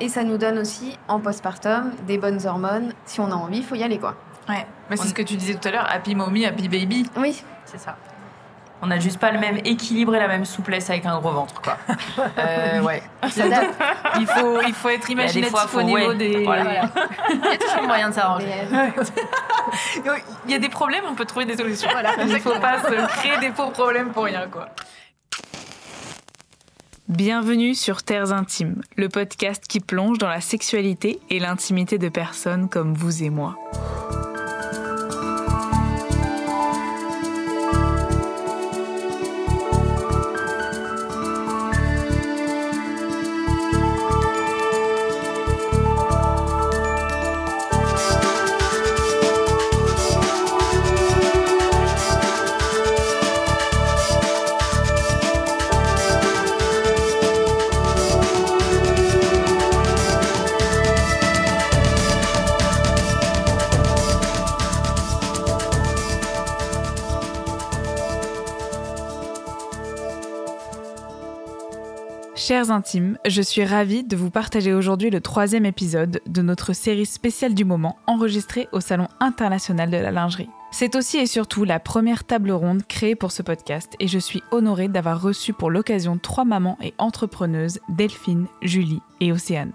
Et ça nous donne aussi, en postpartum, des bonnes hormones. Si on a envie, il faut y aller, quoi. Ouais, mais c'est ce que tu disais tout à l'heure, happy mommy, happy baby. Oui. C'est ça. On n'a juste pas le même équilibre et la même souplesse avec un gros ventre, quoi. euh, ouais. il, faut, il faut être imaginatif au niveau des... Voilà. il y a toujours moyen de s'arranger. il y a des problèmes, on peut trouver des solutions. Voilà. Il ne faut pas se créer des faux problèmes pour rien, quoi. Bienvenue sur Terres Intimes, le podcast qui plonge dans la sexualité et l'intimité de personnes comme vous et moi. Chers intimes, je suis ravie de vous partager aujourd'hui le troisième épisode de notre série spéciale du moment enregistrée au Salon international de la lingerie. C'est aussi et surtout la première table ronde créée pour ce podcast et je suis honorée d'avoir reçu pour l'occasion trois mamans et entrepreneuses, Delphine, Julie et Océane.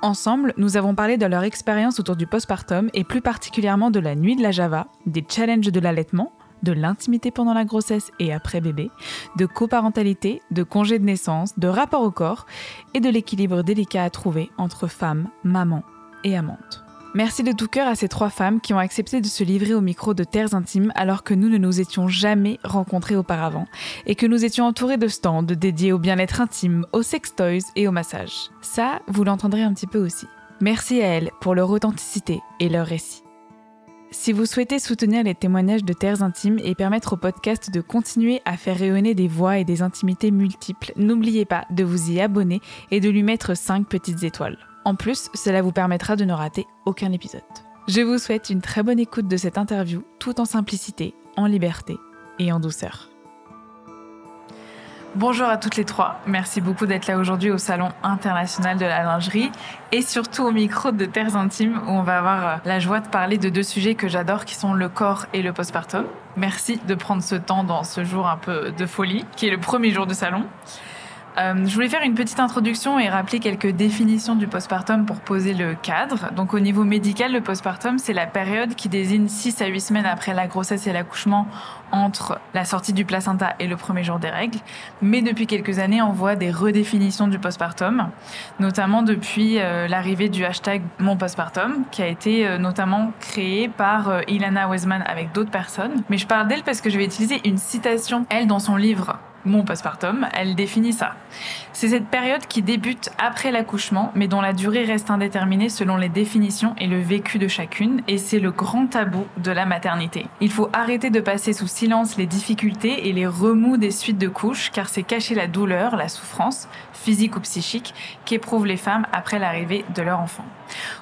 Ensemble, nous avons parlé de leur expérience autour du postpartum et plus particulièrement de la nuit de la Java, des challenges de l'allaitement, de l'intimité pendant la grossesse et après bébé, de coparentalité, de congé de naissance, de rapport au corps et de l'équilibre délicat à trouver entre femme, maman et amante. Merci de tout cœur à ces trois femmes qui ont accepté de se livrer au micro de Terres Intimes alors que nous ne nous étions jamais rencontrés auparavant et que nous étions entourés de stands dédiés au bien-être intime, aux sex toys et au massage. Ça, vous l'entendrez un petit peu aussi. Merci à elles pour leur authenticité et leur récit. Si vous souhaitez soutenir les témoignages de Terres Intimes et permettre au podcast de continuer à faire rayonner des voix et des intimités multiples, n'oubliez pas de vous y abonner et de lui mettre 5 petites étoiles. En plus, cela vous permettra de ne rater aucun épisode. Je vous souhaite une très bonne écoute de cette interview, tout en simplicité, en liberté et en douceur. Bonjour à toutes les trois. Merci beaucoup d'être là aujourd'hui au Salon international de la lingerie et surtout au micro de Terres Intimes où on va avoir euh, la joie de parler de deux sujets que j'adore qui sont le corps et le postpartum. Merci de prendre ce temps dans ce jour un peu de folie qui est le premier jour de salon. Euh, je voulais faire une petite introduction et rappeler quelques définitions du postpartum pour poser le cadre. Donc au niveau médical, le postpartum, c'est la période qui désigne 6 à 8 semaines après la grossesse et l'accouchement entre la sortie du placenta et le premier jour des règles. Mais depuis quelques années, on voit des redéfinitions du postpartum, notamment depuis euh, l'arrivée du hashtag mon postpartum, qui a été euh, notamment créé par Ilana Wesman avec d'autres personnes. Mais je parle d'elle parce que je vais utiliser une citation, elle, dans son livre mon postpartum, elle définit ça. C'est cette période qui débute après l'accouchement, mais dont la durée reste indéterminée selon les définitions et le vécu de chacune, et c'est le grand tabou de la maternité. Il faut arrêter de passer sous silence les difficultés et les remous des suites de couches, car c'est cacher la douleur, la souffrance, physique ou psychique, qu'éprouvent les femmes après l'arrivée de leur enfant.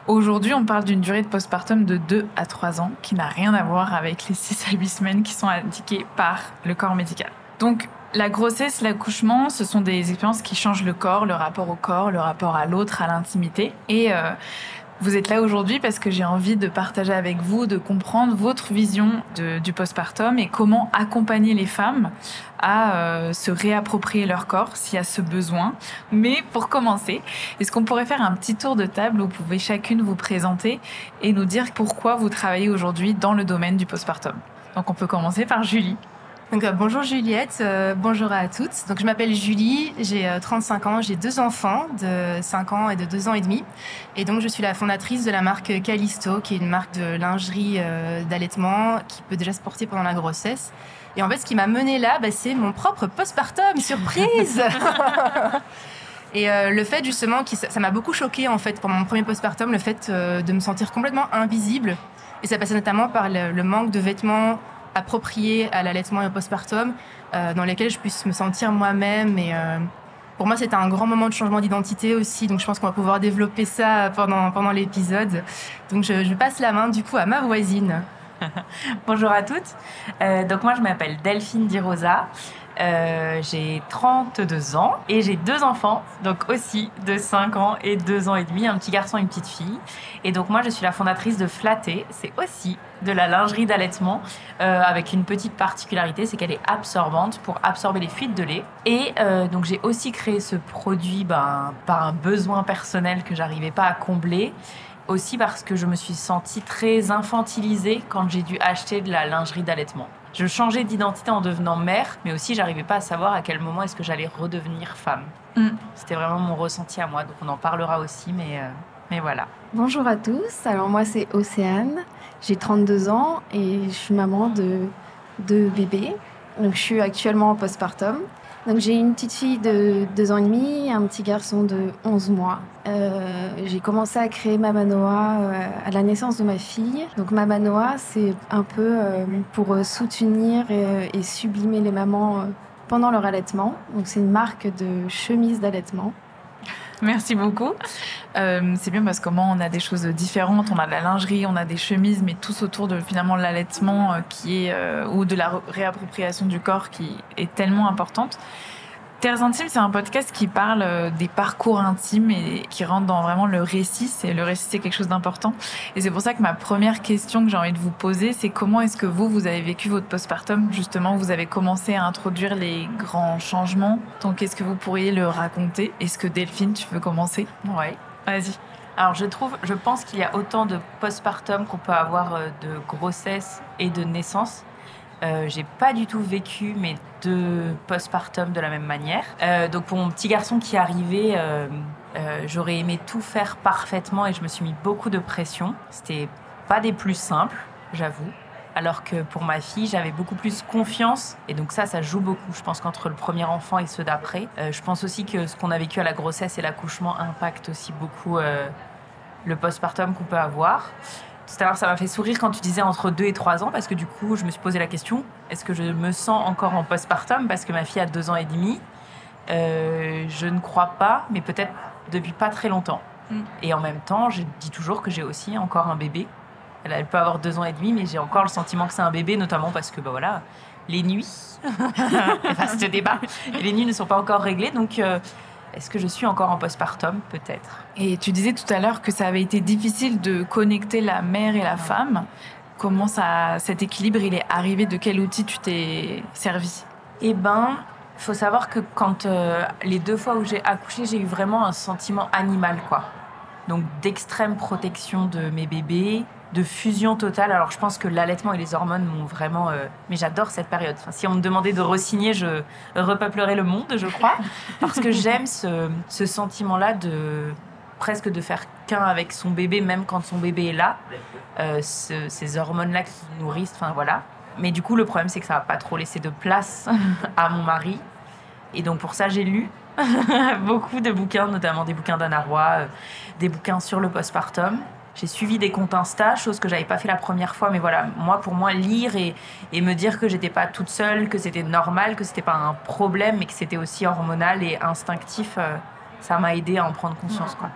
Aujourd'hui, on parle d'une durée de postpartum de 2 à 3 ans, qui n'a rien à voir avec les 6 à 8 semaines qui sont indiquées par le corps médical. Donc, la grossesse, l'accouchement, ce sont des expériences qui changent le corps, le rapport au corps, le rapport à l'autre, à l'intimité. Et euh, vous êtes là aujourd'hui parce que j'ai envie de partager avec vous, de comprendre votre vision du postpartum et comment accompagner les femmes à euh, se réapproprier leur corps s'il y a ce besoin. Mais pour commencer, est-ce qu'on pourrait faire un petit tour de table où vous pouvez chacune vous présenter et nous dire pourquoi vous travaillez aujourd'hui dans le domaine du postpartum? Donc on peut commencer par Julie. Donc, euh, bonjour Juliette, euh, bonjour à toutes. Donc, je m'appelle Julie, j'ai 35 euh, ans, j'ai deux enfants de 5 ans et de 2 ans et demi. Et donc, je suis la fondatrice de la marque Calisto, qui est une marque de lingerie d'allaitement qui peut déjà se porter pendant la grossesse. Et en fait, ce qui m'a menée là, bah, c'est mon propre postpartum, surprise Et le fait justement, qui, ça m'a beaucoup choqué en fait pour mon premier postpartum, le fait de me sentir complètement invisible. Et ça passait notamment par le manque de vêtements approprié à l'allaitement et au postpartum, euh, dans lesquels je puisse me sentir moi-même. Et euh, pour moi, c'était un grand moment de changement d'identité aussi, donc je pense qu'on va pouvoir développer ça pendant, pendant l'épisode. Donc je, passe la main du coup à ma voisine. Bonjour à toutes. Euh, donc moi je m'appelle Delphine Di Rosa. Euh, j'ai 32 ans et j'ai deux enfants, donc aussi de 5 ans et 2 ans et demi, un petit garçon et une petite fille. Et donc moi je suis la fondatrice de Flatté, c'est aussi de la lingerie d'allaitement euh, avec une petite particularité, c'est qu'elle est absorbante pour absorber les fuites de lait. Et euh, donc j'ai aussi créé ce produit ben, par un besoin personnel que j'arrivais pas à combler aussi parce que je me suis sentie très infantilisée quand j'ai dû acheter de la lingerie d'allaitement. Je changeais d'identité en devenant mère, mais aussi j'arrivais pas à savoir à quel moment est-ce que j'allais redevenir femme. Mm. C'était vraiment mon ressenti à moi, donc on en parlera aussi, mais, euh, mais voilà. Bonjour à tous, alors moi c'est Océane, j'ai 32 ans et je suis maman de deux bébés. Donc je suis actuellement en postpartum. Donc j'ai une petite fille de 2 ans et demi un petit garçon de 11 mois. Euh, j'ai commencé à créer Mamanoa euh, à la naissance de ma fille. Donc Mamanoa, c'est un peu euh, pour soutenir et, sublimer les mamans pendant leur allaitement. Donc c'est une marque de chemise d'allaitement. Merci beaucoup. Euh, c'est bien parce que comment on a des choses différentes, on a de la lingerie, on a des chemises, mais tous autour de finalement l'allaitement euh, qui est euh, ou de la réappropriation du corps qui est tellement importante. Terres intimes, c'est un podcast qui parle euh, des parcours intimes et qui rentre dans vraiment le récit. C'est le récit, c'est quelque chose d'important. Et c'est pour ça que ma première question que j'ai envie de vous poser, c'est comment est-ce que vous, vous avez vécu votre postpartum? Justement, vous avez commencé à introduire les grands changements. Donc, est-ce que vous pourriez le raconter? Est-ce que Delphine, tu veux commencer? Ouais. Vas-y. Alors je trouve, je pense qu'il y a autant de postpartum qu'on peut avoir euh, de grossesse et de naissance. Euh, j'ai pas du tout vécu mes deux postpartum de la même manière. Euh, donc pour mon petit garçon qui arrivait, euh, euh, j'aurais aimé tout faire parfaitement et je me suis mis beaucoup de pression. C'était pas des plus simples, j'avoue. Alors que pour ma fille, j'avais beaucoup plus confiance. Et donc ça, ça joue beaucoup. Je pense qu'entre le premier enfant et ceux d'après, je pense aussi que ce qu'on a vécu à la grossesse et l'accouchement impacte aussi beaucoup le postpartum qu'on peut avoir. Tout à l'heure, ça m'a fait sourire quand tu disais entre 2 et 3 ans, parce que du coup, je me suis posé la question, est-ce que je me sens encore en postpartum Parce que ma fille a 2 ans et demi? Euh, je ne crois pas, mais peut-être depuis pas très longtemps. Mm. Et en même temps, je dis toujours que j'ai aussi encore un bébé. Elle, elle peut avoir 2 ans et demi, mais j'ai encore le sentiment que c'est un bébé, notamment parce que, bah voilà, les nuits, vaste débat, et les nuits ne sont pas encore réglées, donc... euh, est-ce que je suis encore en postpartum Peut-être? Et tu disais tout à l'heure que ça avait été difficile de connecter la mère et la femme. Comment ça, cet équilibre, il est arrivé? De quel outil tu t'es servi? Eh ben, faut savoir que quand euh, les deux fois où j'ai accouché, j'ai eu vraiment un sentiment animal, quoi. Donc d'extrême protection de mes bébés, de fusion totale. Alors je pense que l'allaitement et les hormones m'ont vraiment. euh, Mais j'adore cette période. Enfin, si on me demandait de resigner, je repeuplerais le monde, je crois, parce que j'aime ce, ce sentiment-là de presque de faire qu'un avec son bébé, même quand son bébé est là. Euh, ce- ces hormones-là qui nourrissent, enfin voilà. Mais du coup, le problème, c'est que ça va pas trop laisser de place à mon mari. Et donc, pour ça, j'ai lu beaucoup de bouquins, notamment des bouquins d'Anna Roy, euh, des bouquins sur le postpartum. J'ai suivi des comptes Insta, chose que j'avais pas fait la première fois, mais voilà, moi, pour moi, lire et, et me dire que j'étais pas toute seule, que c'était normal, que c'était pas un problème, mais que c'était aussi hormonal et instinctif, euh, ça m'a aidé à en prendre conscience, quoi.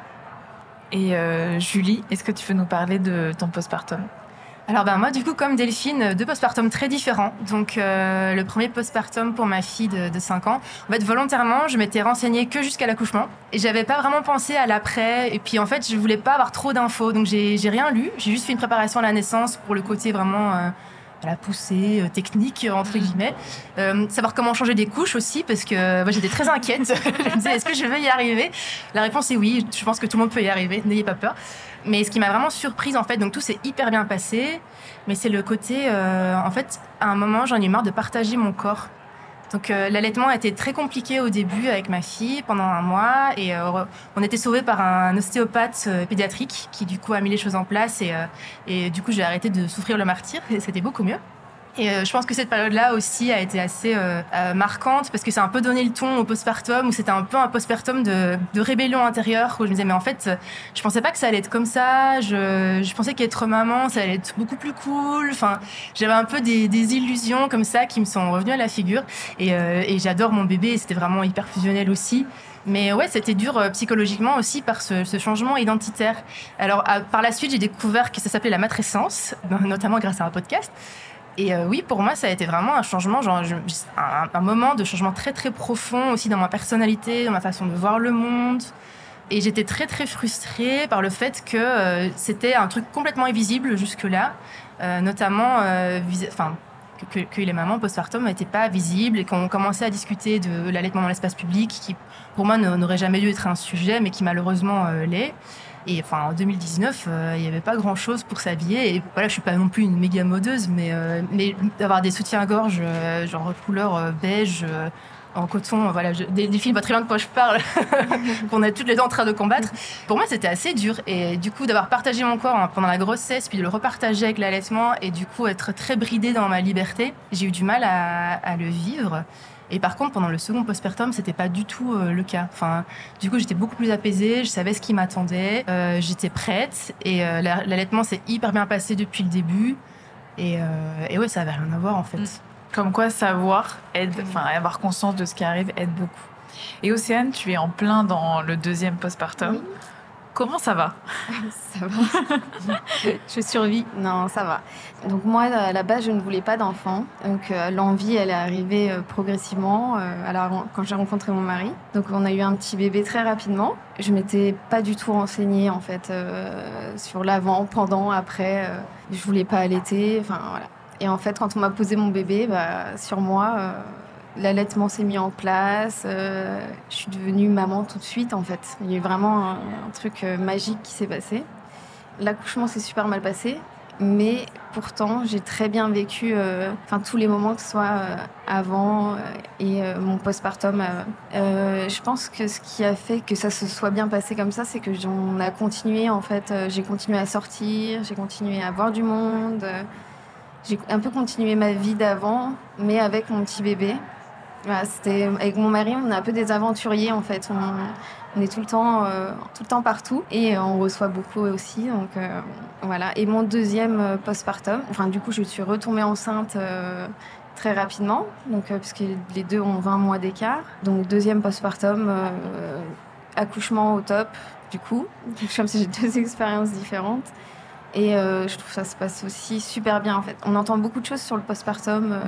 Et euh, Julie, est-ce que tu veux nous parler de ton postpartum? Alors ben moi du coup comme Delphine, deux postpartum très différents. Donc euh, le premier postpartum pour ma fille de, de 5 ans, en fait volontairement je m'étais renseignée que jusqu'à l'accouchement. Et j'avais pas vraiment pensé à l'après. Et puis en fait je voulais pas avoir trop d'infos. Donc j'ai rien lu, j'ai juste fait une préparation à la naissance pour le côté vraiment euh, la poussée euh, technique entre guillemets, Euh, savoir comment changer des couches aussi parce que moi j'étais très inquiète, je me disais est-ce que je vais y arriver? La réponse est oui, je pense que tout le monde peut y arriver, n'ayez pas peur. Mais ce qui m'a vraiment surprise, en fait, donc tout s'est hyper bien passé, mais c'est le côté, euh, en fait, à un moment, j'en ai marre de partager mon corps. Donc euh, l'allaitement a été très compliqué au début avec ma fille pendant un mois et euh, on était sauvé par un ostéopathe euh, pédiatrique qui du coup a mis les choses en place et, et du coup j'ai arrêté de souffrir le martyr et c'était beaucoup mieux. Et euh, je pense que cette période-là aussi a été assez euh, euh, marquante parce que ça a un peu donné le ton au postpartum où c'était un peu un postpartum de, de rébellion intérieure où je me disais mais en fait je pensais pas que ça allait être comme ça. Je, je pensais qu'être maman ça allait être beaucoup plus cool. Enfin j'avais un peu des, des illusions comme ça qui me sont revenues à la figure et, euh, et j'adore mon bébé c'était vraiment hyper fusionnel aussi. Mais ouais, c'était dur euh, psychologiquement aussi par ce, ce changement identitaire. Alors, par la suite, j'ai découvert que ça s'appelait la matrescence, notamment grâce à un podcast. Et euh, oui, pour moi, ça a été vraiment un changement, genre, un, moment de changement très très profond aussi dans ma personnalité, dans ma façon de voir le monde. Et j'étais très très frustrée par le fait que euh, c'était un truc complètement invisible jusque-là, euh, notamment enfin, que, que- les mamans postpartum n'étaient pas visibles et qu'on commençait à discuter de l'allaitement dans l'espace public, qui pour moi n'aurait jamais dû être un sujet, mais qui malheureusement l'est. Et enfin, en 2019, euh, il n'y avait pas grand-chose pour s'habiller. Et voilà, je suis pas non plus une méga modeuse, mais, euh, d'avoir des soutiens-gorge, euh, genre couleur beige, en coton, voilà, des, des filles pas très loin de quoi je parle, qu'on a toutes les deux en train de combattre. Pour moi, c'était assez dur. Et du coup, d'avoir partagé mon corps hein, pendant la grossesse, puis de le repartager avec l'allaitement, et du coup, être très bridée dans ma liberté, j'ai eu du mal à le vivre. Et par contre, pendant le second postpartum, c'était pas du tout euh, le cas. Enfin, du coup, j'étais beaucoup plus apaisée, je savais ce qui m'attendait, euh, j'étais prête, et euh, la- l'allaitement s'est hyper bien passé depuis le début. Et, et ouais, ça avait rien à voir en fait. Mm. Comme quoi, savoir aide, enfin, avoir conscience de ce qui arrive aide beaucoup. Et Océane, tu es en plein dans le deuxième postpartum. Oui. Comment ça va Ça va. je survis. Non, ça va. Donc moi, à la base, je ne voulais pas d'enfant. Donc euh, l'envie, elle est arrivée euh, progressivement euh, ren- quand j'ai rencontré mon mari. Donc on a eu un petit bébé très rapidement. Je m'étais pas du tout renseignée en fait sur l'avant, pendant, après. je voulais pas allaiter. Enfin voilà. Et en fait, quand on m'a posé mon bébé, bah, sur moi. L'allaitement s'est mis en place, euh, je suis devenue maman tout de suite en fait. Il y a eu vraiment un, truc euh, magique qui s'est passé. L'accouchement s'est super mal passé, mais pourtant j'ai très bien vécu euh, enfin tous les moments que ce soit avant et mon postpartum. je pense que ce qui a fait que ça se soit bien passé comme ça, c'est que on a continué en fait. j'ai continué à sortir, j'ai continué à voir du monde. j'ai un peu continué ma vie d'avant, mais avec mon petit bébé. C'était avec mon mari, on est un peu des aventuriers en fait. On, est tout le temps, euh, tout le temps partout et on reçoit beaucoup aussi. Donc euh, voilà. Et mon deuxième euh, postpartum, enfin du coup, je suis retombée enceinte euh, très rapidement, donc euh, puisque les deux ont 20 mois d'écart. Donc deuxième postpartum, euh, accouchement au top. Du coup, comme si j'ai deux expériences différentes. Et euh, je trouve que ça se passe aussi super bien en fait. On entend beaucoup de choses sur le postpartum.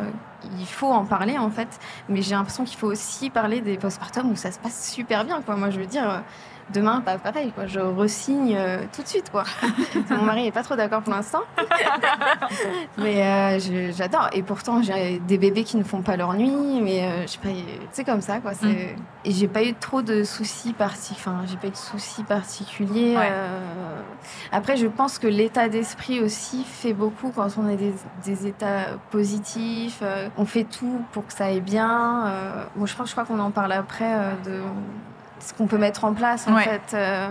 Il faut en parler en fait, mais j'ai l'impression qu'il faut aussi parler des postpartum où ça se passe super bien quoi. Moi je veux dire, demain pas pareil quoi. Je resigne euh, tout de suite quoi. Mon mari est pas trop d'accord pour l'instant, mais euh, j'adore. Et pourtant j'ai des bébés qui ne font pas leur nuit, mais euh, je sais pas, c'est comme ça quoi. Mm. Et j'ai pas eu trop de soucis parti, enfin j'ai pas eu de soucis particuliers. Ouais. euh, Après je pense que l'état d'esprit aussi fait beaucoup quand on a des, des états positifs. on fait tout pour que ça aille bien. bon, je pense, je crois qu'on en parle après de ce qu'on peut mettre en place en Ouais. fait euh,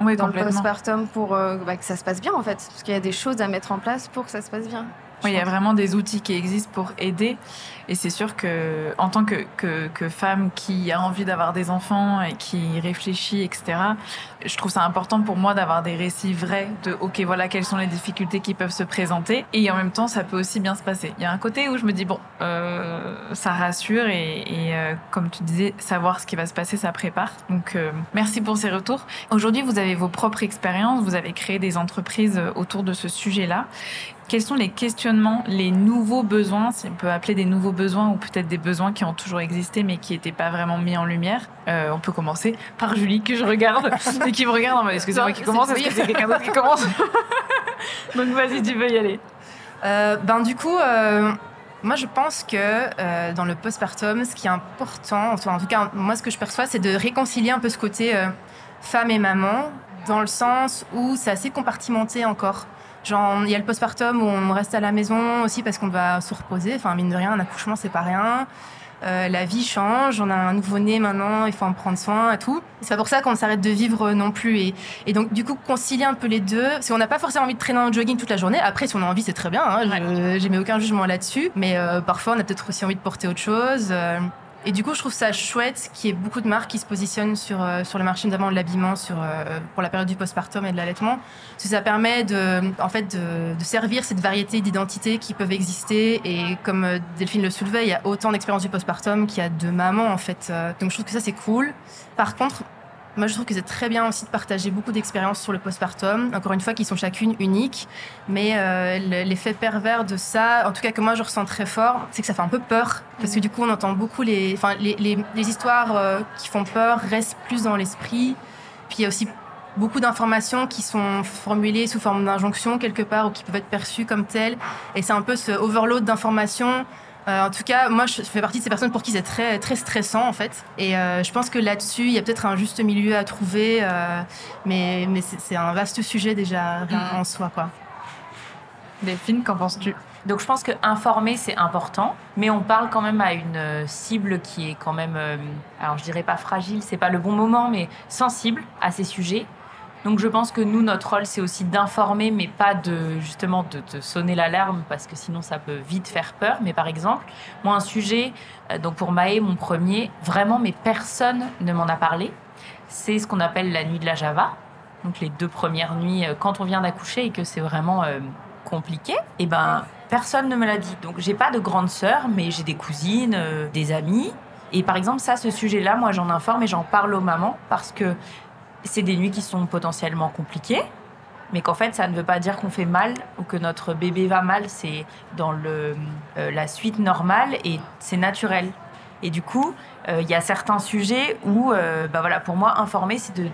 Oui, dans le postpartum pour euh, bah, que ça se passe bien en fait, parce qu'il y a des choses à mettre en place pour que ça se passe bien. Oui, il y a vraiment des outils qui existent pour aider. Et c'est sûr que, en tant que, que, femme qui a envie d'avoir des enfants et qui réfléchit, etc., je trouve ça important pour moi d'avoir des récits vrais de OK, voilà quelles sont les difficultés qui peuvent se présenter. Et en même temps, ça peut aussi bien se passer. Il y a un côté où je me dis, bon, euh, ça rassure et, euh, comme tu disais, savoir ce qui va se passer, ça prépare. Donc, euh, merci pour ces retours. Aujourd'hui, vous avez vos propres expériences, vous avez créé des entreprises autour de ce sujet-là. Quels sont les questionnements, les nouveaux besoins, si on peut appeler des nouveaux besoins ou peut-être des besoins qui ont toujours existé mais qui n'étaient pas vraiment mis en lumière Euh, On peut commencer par Julie que je regarde et qui me regarde en mode est-ce que c'est moi qui commence Est-ce que c'est quelqu'un d'autre qui commence Donc vas-y, tu peux y aller. Euh, ben du coup, euh, moi je pense que euh, dans le postpartum, ce qui est important, en tout cas moi ce que je perçois, c'est de réconcilier un peu ce côté femme et maman, dans le sens où c'est assez compartimenté encore. Genre il y a le postpartum où on reste à la maison aussi parce qu'on doit se reposer. Enfin mine de rien, un accouchement c'est pas rien. Euh, la vie change, on a un nouveau-né maintenant, il faut en prendre soin et tout. C'est pas pour ça qu'on s'arrête de vivre non plus. Et, et donc, du coup, concilier un peu les deux, parce qu'on n'a pas forcément envie de traîner en jogging toute la journée. Après, si on a envie, c'est très bien. Hein, je- J'ai mis aucun jugement là-dessus. Mais euh, parfois, on a peut-être aussi envie de porter autre chose. Euh, Et du coup, je trouve ça chouette qu'il y ait beaucoup de marques qui se positionnent sur, euh, sur le marché notamment de l'habillement sur, euh, pour la période du postpartum et de l'allaitement. Parce que ça permet de, en fait, de, de servir cette variété d'identités qui peuvent exister. Et comme euh, Delphine le soulevait, il y a autant d'expériences du postpartum qu'il y a de mamans, en fait. Euh, Donc je trouve que ça, c'est cool. Par contre, moi, je trouve que c'est très bien aussi de partager beaucoup d'expériences sur le postpartum. Encore une fois, qui sont chacune uniques. Mais euh, le- l'effet pervers de ça, en tout cas que moi je ressens très fort, c'est que ça fait un peu peur. Parce que du coup, on entend beaucoup les, enfin, les, les, les histoires euh, qui font peur restent plus dans l'esprit. Puis il y a aussi beaucoup d'informations qui sont formulées sous forme d'injonction quelque part ou qui peuvent être perçues comme telles. Et c'est un peu ce overload d'informations. Euh, en tout cas, moi, je fais partie de ces personnes pour qui c'est très, très stressant, en fait. Et euh, je pense que là-dessus, il y a peut-être un juste milieu à trouver. euh, mais mais c'est un vaste sujet déjà rien en soi, quoi. Delphine, qu'en penses-tu? Donc je pense que informer c'est important, mais on parle quand même à une cible qui est quand même, euh, alors je dirais pas fragile, c'est pas le bon moment, mais sensible à ces sujets. Donc je pense que nous notre rôle c'est aussi d'informer, mais pas de justement de, sonner l'alarme parce que sinon ça peut vite faire peur. Mais par exemple, moi un sujet, euh, donc pour Maë mon premier, vraiment mais personne ne m'en a parlé. C'est ce qu'on appelle la nuit de la Java. Donc les deux premières nuits euh, quand on vient d'accoucher et que c'est vraiment euh, compliqué, et ben personne ne me l'a dit. Donc j'ai pas de grande sœur, mais j'ai des cousines, des amis. Et par exemple ça, ce sujet-là, moi j'en informe et j'en parle aux mamans parce que c'est des nuits qui sont potentiellement compliquées, mais qu'en fait ça ne veut pas dire qu'on fait mal ou que notre bébé va mal. C'est dans le, euh, la suite normale et c'est naturel. Et du coup, euh, il y a certains sujets où, euh, bah voilà, pour moi, informer, c'est de,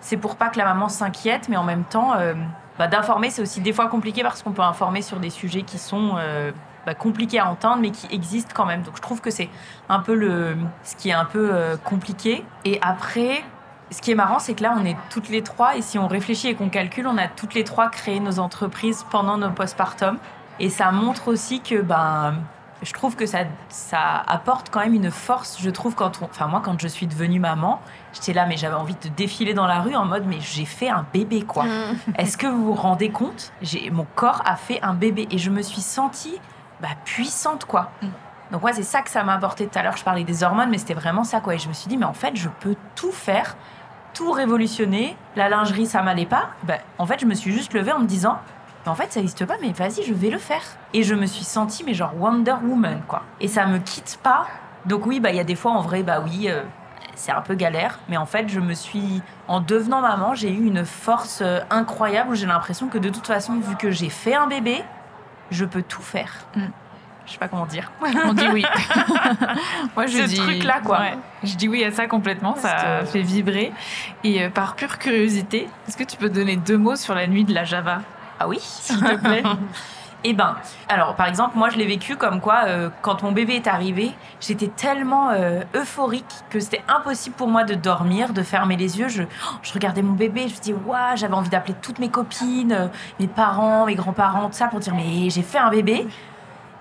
c'est pour pas que la maman s'inquiète, mais en même temps, euh, bah, d'informer, c'est aussi des fois compliqué parce qu'on peut informer sur des sujets qui sont euh, bah, compliqués à entendre, mais qui existent quand même. Donc je trouve que c'est un peu le, ce qui est un peu compliqué. Et après, ce qui est marrant, c'est que là, on est toutes les trois, et si on réfléchit et qu'on calcule, on a toutes les trois créé nos entreprises pendant nos postpartum. Et ça montre aussi que, ben, je trouve que ça, ça apporte quand même une force. Je trouve quand on, enfin moi, quand je suis devenue maman, j'étais là, mais j'avais envie de défiler dans la rue en mode, mais j'ai fait un bébé, quoi. Est-ce que vous vous rendez compte? J'ai Mon corps a fait un bébé et je me suis sentie bah, puissante, quoi. Donc, ouais, c'est ça que ça m'a apporté tout à l'heure. Je parlais des hormones, mais c'était vraiment ça, quoi. Et je me suis dit, mais en fait, je peux tout faire, tout révolutionner. La lingerie, ça m'allait pas. Ben, en fait, je me suis juste levée en me disant, mais en fait, ça n'existe pas, mais vas-y, je vais le faire. Et je me suis sentie, mais genre Wonder Woman, quoi. Et ça me quitte pas. Donc, oui, bah, il y a des fois, en vrai, bah oui. euh, c'est un peu galère, mais en fait, je me suis, en devenant maman, j'ai eu une force euh, incroyable où j'ai l'impression que de toute façon, vu que j'ai fait un bébé, je peux tout faire. Mm. Je sais pas comment dire. On dit oui. Moi, je Ce dis truc-là, quoi. Ouais, je dis oui à ça complètement. Ça fait vibrer. Et euh, par pure curiosité, est-ce que tu peux donner deux mots sur la nuit de la Java, Ah oui s'il te plaît Eh ben, alors par exemple, moi je l'ai vécu comme quoi, euh, quand mon bébé est arrivé, j'étais tellement euh, euphorique que c'était impossible pour moi de dormir, de fermer les yeux. Je, oh, je regardais mon bébé, je me disais, waouh, j'avais envie d'appeler toutes mes copines, mes parents, mes grands-parents, tout ça, pour dire, mais j'ai fait un bébé.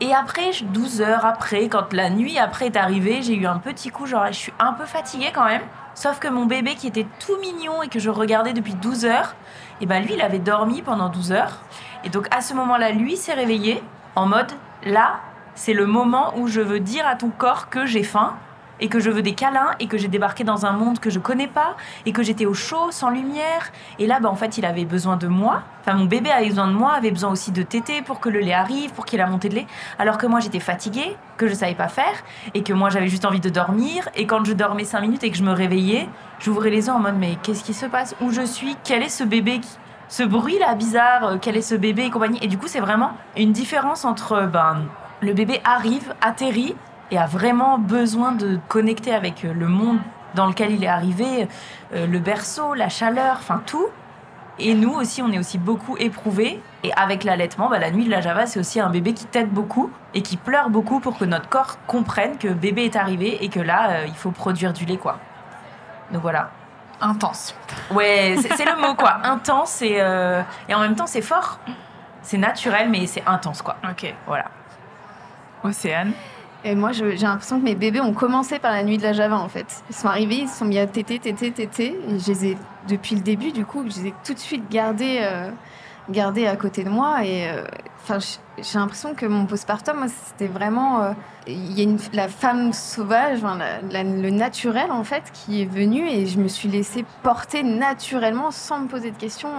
Et après, je- 12 heures après, quand la nuit après est arrivée, j'ai eu un petit coup, genre, je suis un peu fatiguée quand même. Sauf que mon bébé qui était tout mignon et que je regardais depuis 12 heures, et ben lui, il avait dormi pendant 12 heures. Et donc à ce moment-là, lui s'est réveillé en mode là, c'est le moment où je veux dire à ton corps que j'ai faim et que je veux des câlins et que j'ai débarqué dans un monde que je connais pas et que j'étais au chaud, sans lumière. Et là, bah, en fait, il avait besoin de moi. Enfin, mon bébé avait besoin de moi, avait besoin aussi de téter pour que le lait arrive, pour qu'il ait la montée de lait. Alors que moi, j'étais fatiguée, que je savais pas faire et que moi, j'avais juste envie de dormir. Et quand je dormais 5 minutes et que je me réveillais, j'ouvrais les yeux en mode mais qu'est-ce qui se passe? Où je suis? Quel est ce bébé ce bruit là bizarre, euh, quel est ce bébé et compagnie? Et du coup, c'est vraiment une différence entre euh, ben, le bébé arrive, atterrit et a vraiment besoin de connecter avec euh, le monde dans lequel il est arrivé, euh, le berceau, la chaleur, enfin tout. Et nous aussi, on est aussi beaucoup éprouvés. Et avec l'allaitement, bah, la nuit de la Java, c'est aussi un bébé qui t'aide beaucoup et qui pleure beaucoup pour que notre corps comprenne que bébé est arrivé et que là, euh, il faut produire du lait, quoi. Donc voilà. Intense. Ouais, c'est c'est le mot quoi. Intense et, euh, et en même temps c'est fort. C'est naturel mais c'est intense quoi. Ok. Voilà. Océane. Et moi, j'ai l'impression que mes bébés ont commencé par la nuit de la Java, en fait. Ils sont arrivés, ils se sont mis à téter, téter, téter. Et je les ai, depuis le début, du coup, je les ai tout de suite gardés, euh, à côté de moi. Et euh, j'ai l'impression que mon postpartum, c'était vraiment. euh, Il y a la femme sauvage, le naturel, en fait, qui est venu et je me suis laissée porter naturellement sans me poser de questions.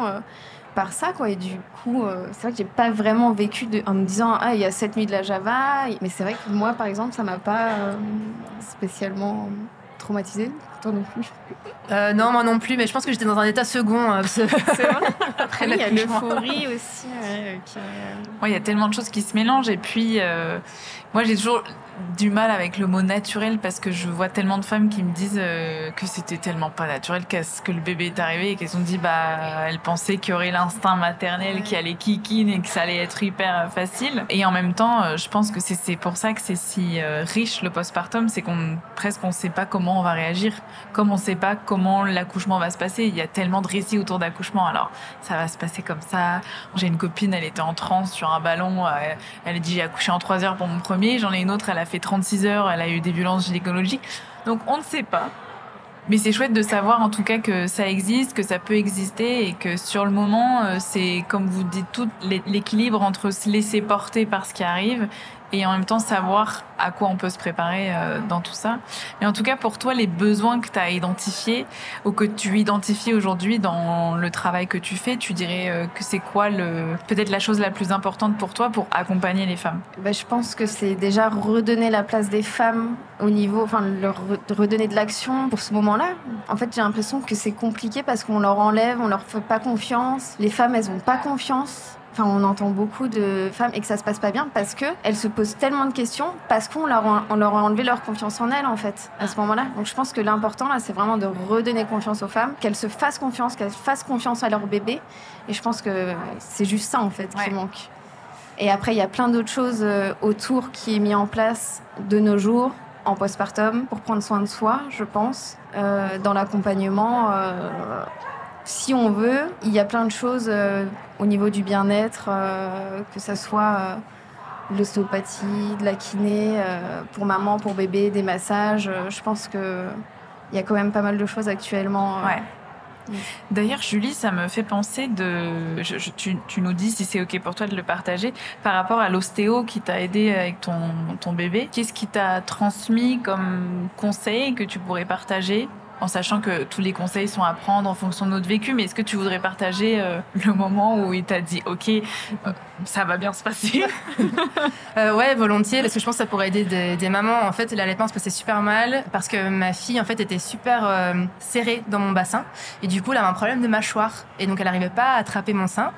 Par ça quoi. Et du coup euh, c'est vrai que j'ai pas vraiment vécu de, en me disant ah il y a cette nuit de la Java. Mais c'est vrai que moi par exemple ça m'a pas euh, spécialement traumatisée. Toi non plus. Euh, non, moi non plus, mais je pense que j'étais dans un état second. euh, c'est vrai. Après il y a l'euphorie aussi ouais, qui est- Ouais, il y a tellement de choses qui se mélangent. Et puis, euh, moi, j'ai toujours du mal avec le mot naturel parce que je vois tellement de femmes qui me disent euh, que c'était tellement pas naturel qu'à ce que le bébé est arrivé et qu'elles ont dit, bah, elles pensaient qu'il y aurait l'instinct maternel qui allait kikine et que ça allait être hyper euh, facile. Et en même temps, euh, je pense que c'est pour ça que c'est si euh, riche le postpartum, c'est qu'on presque on sait pas comment on va réagir, comme on sait pas comment l'accouchement va se passer. Il y a tellement de récits autour d'accouchement. Alors, ça va se passer comme ça. J'ai une copine, elle était en transe sur un ballon. Elle dit j'ai accouché en 3 heures pour mon premier. J'en ai une autre, elle a fait 36 heures. Elle a eu des violences gynécologiques. Donc on ne sait pas. Mais c'est chouette de savoir en tout cas que ça existe, que ça peut exister et que sur le moment, euh, c'est comme vous dites tout l'é- l'équilibre entre se laisser porter par ce qui arrive et en même temps savoir à quoi on peut se préparer euh, dans tout ça. Mais en tout cas, pour toi, les besoins que tu as identifiés ou que tu identifies aujourd'hui dans le travail que tu fais, tu dirais euh, que c'est quoi le peut-être la chose la plus importante pour toi pour accompagner les femmes? Bah, je pense que c'est déjà redonner la place des femmes au niveau, enfin leur re- redonner de l'action pour ce moment-là. En fait, j'ai l'impression que c'est compliqué parce qu'on leur enlève, on leur fait pas confiance. Les femmes, elles ont pas confiance. Enfin, on entend beaucoup de femmes et que ça se passe pas bien parce que elles se posent tellement de questions parce qu'on leur, a- on leur a enlevé leur confiance en elles en fait à ce moment-là. Donc, je pense que l'important là, c'est vraiment de redonner confiance aux femmes, qu'elles se fassent confiance, qu'elles fassent confiance à leur bébé. Et je pense que c'est juste ça en fait Ouais. qui manque. Et après, il y a plein d'autres choses euh, autour qui est mis en place de nos jours en postpartum pour prendre soin de soi, je pense, euh, dans l'accompagnement. euh, si on veut, il y a plein de choses euh, au niveau du bien-être, euh, que ça soit euh, l'ostéopathie, de la kiné, pour maman, pour bébé, des massages. je pense que il y a quand même pas mal de choses actuellement. Ouais. D'ailleurs, Julie, ça me fait penser de. je- je- tu, tu nous dis si c'est OK pour toi de le partager par rapport à l'ostéo qui t'a aidé avec ton, ton bébé. Qu'est-ce qui t'a transmis comme conseil que tu pourrais partager? En sachant que tous les conseils sont à prendre en fonction de notre vécu, mais est-ce que tu voudrais partager euh, le moment où il t'a dit OK, euh, ça va bien se passer? Euh, ouais, volontiers, parce que je pense que ça pourrait aider des, des mamans. En fait, l'allaitement se passait super mal parce que ma fille, en fait, était super serrée dans mon bassin. Et du coup, elle avait un problème de mâchoire. Et donc, elle n'arrivait pas à attraper mon sein.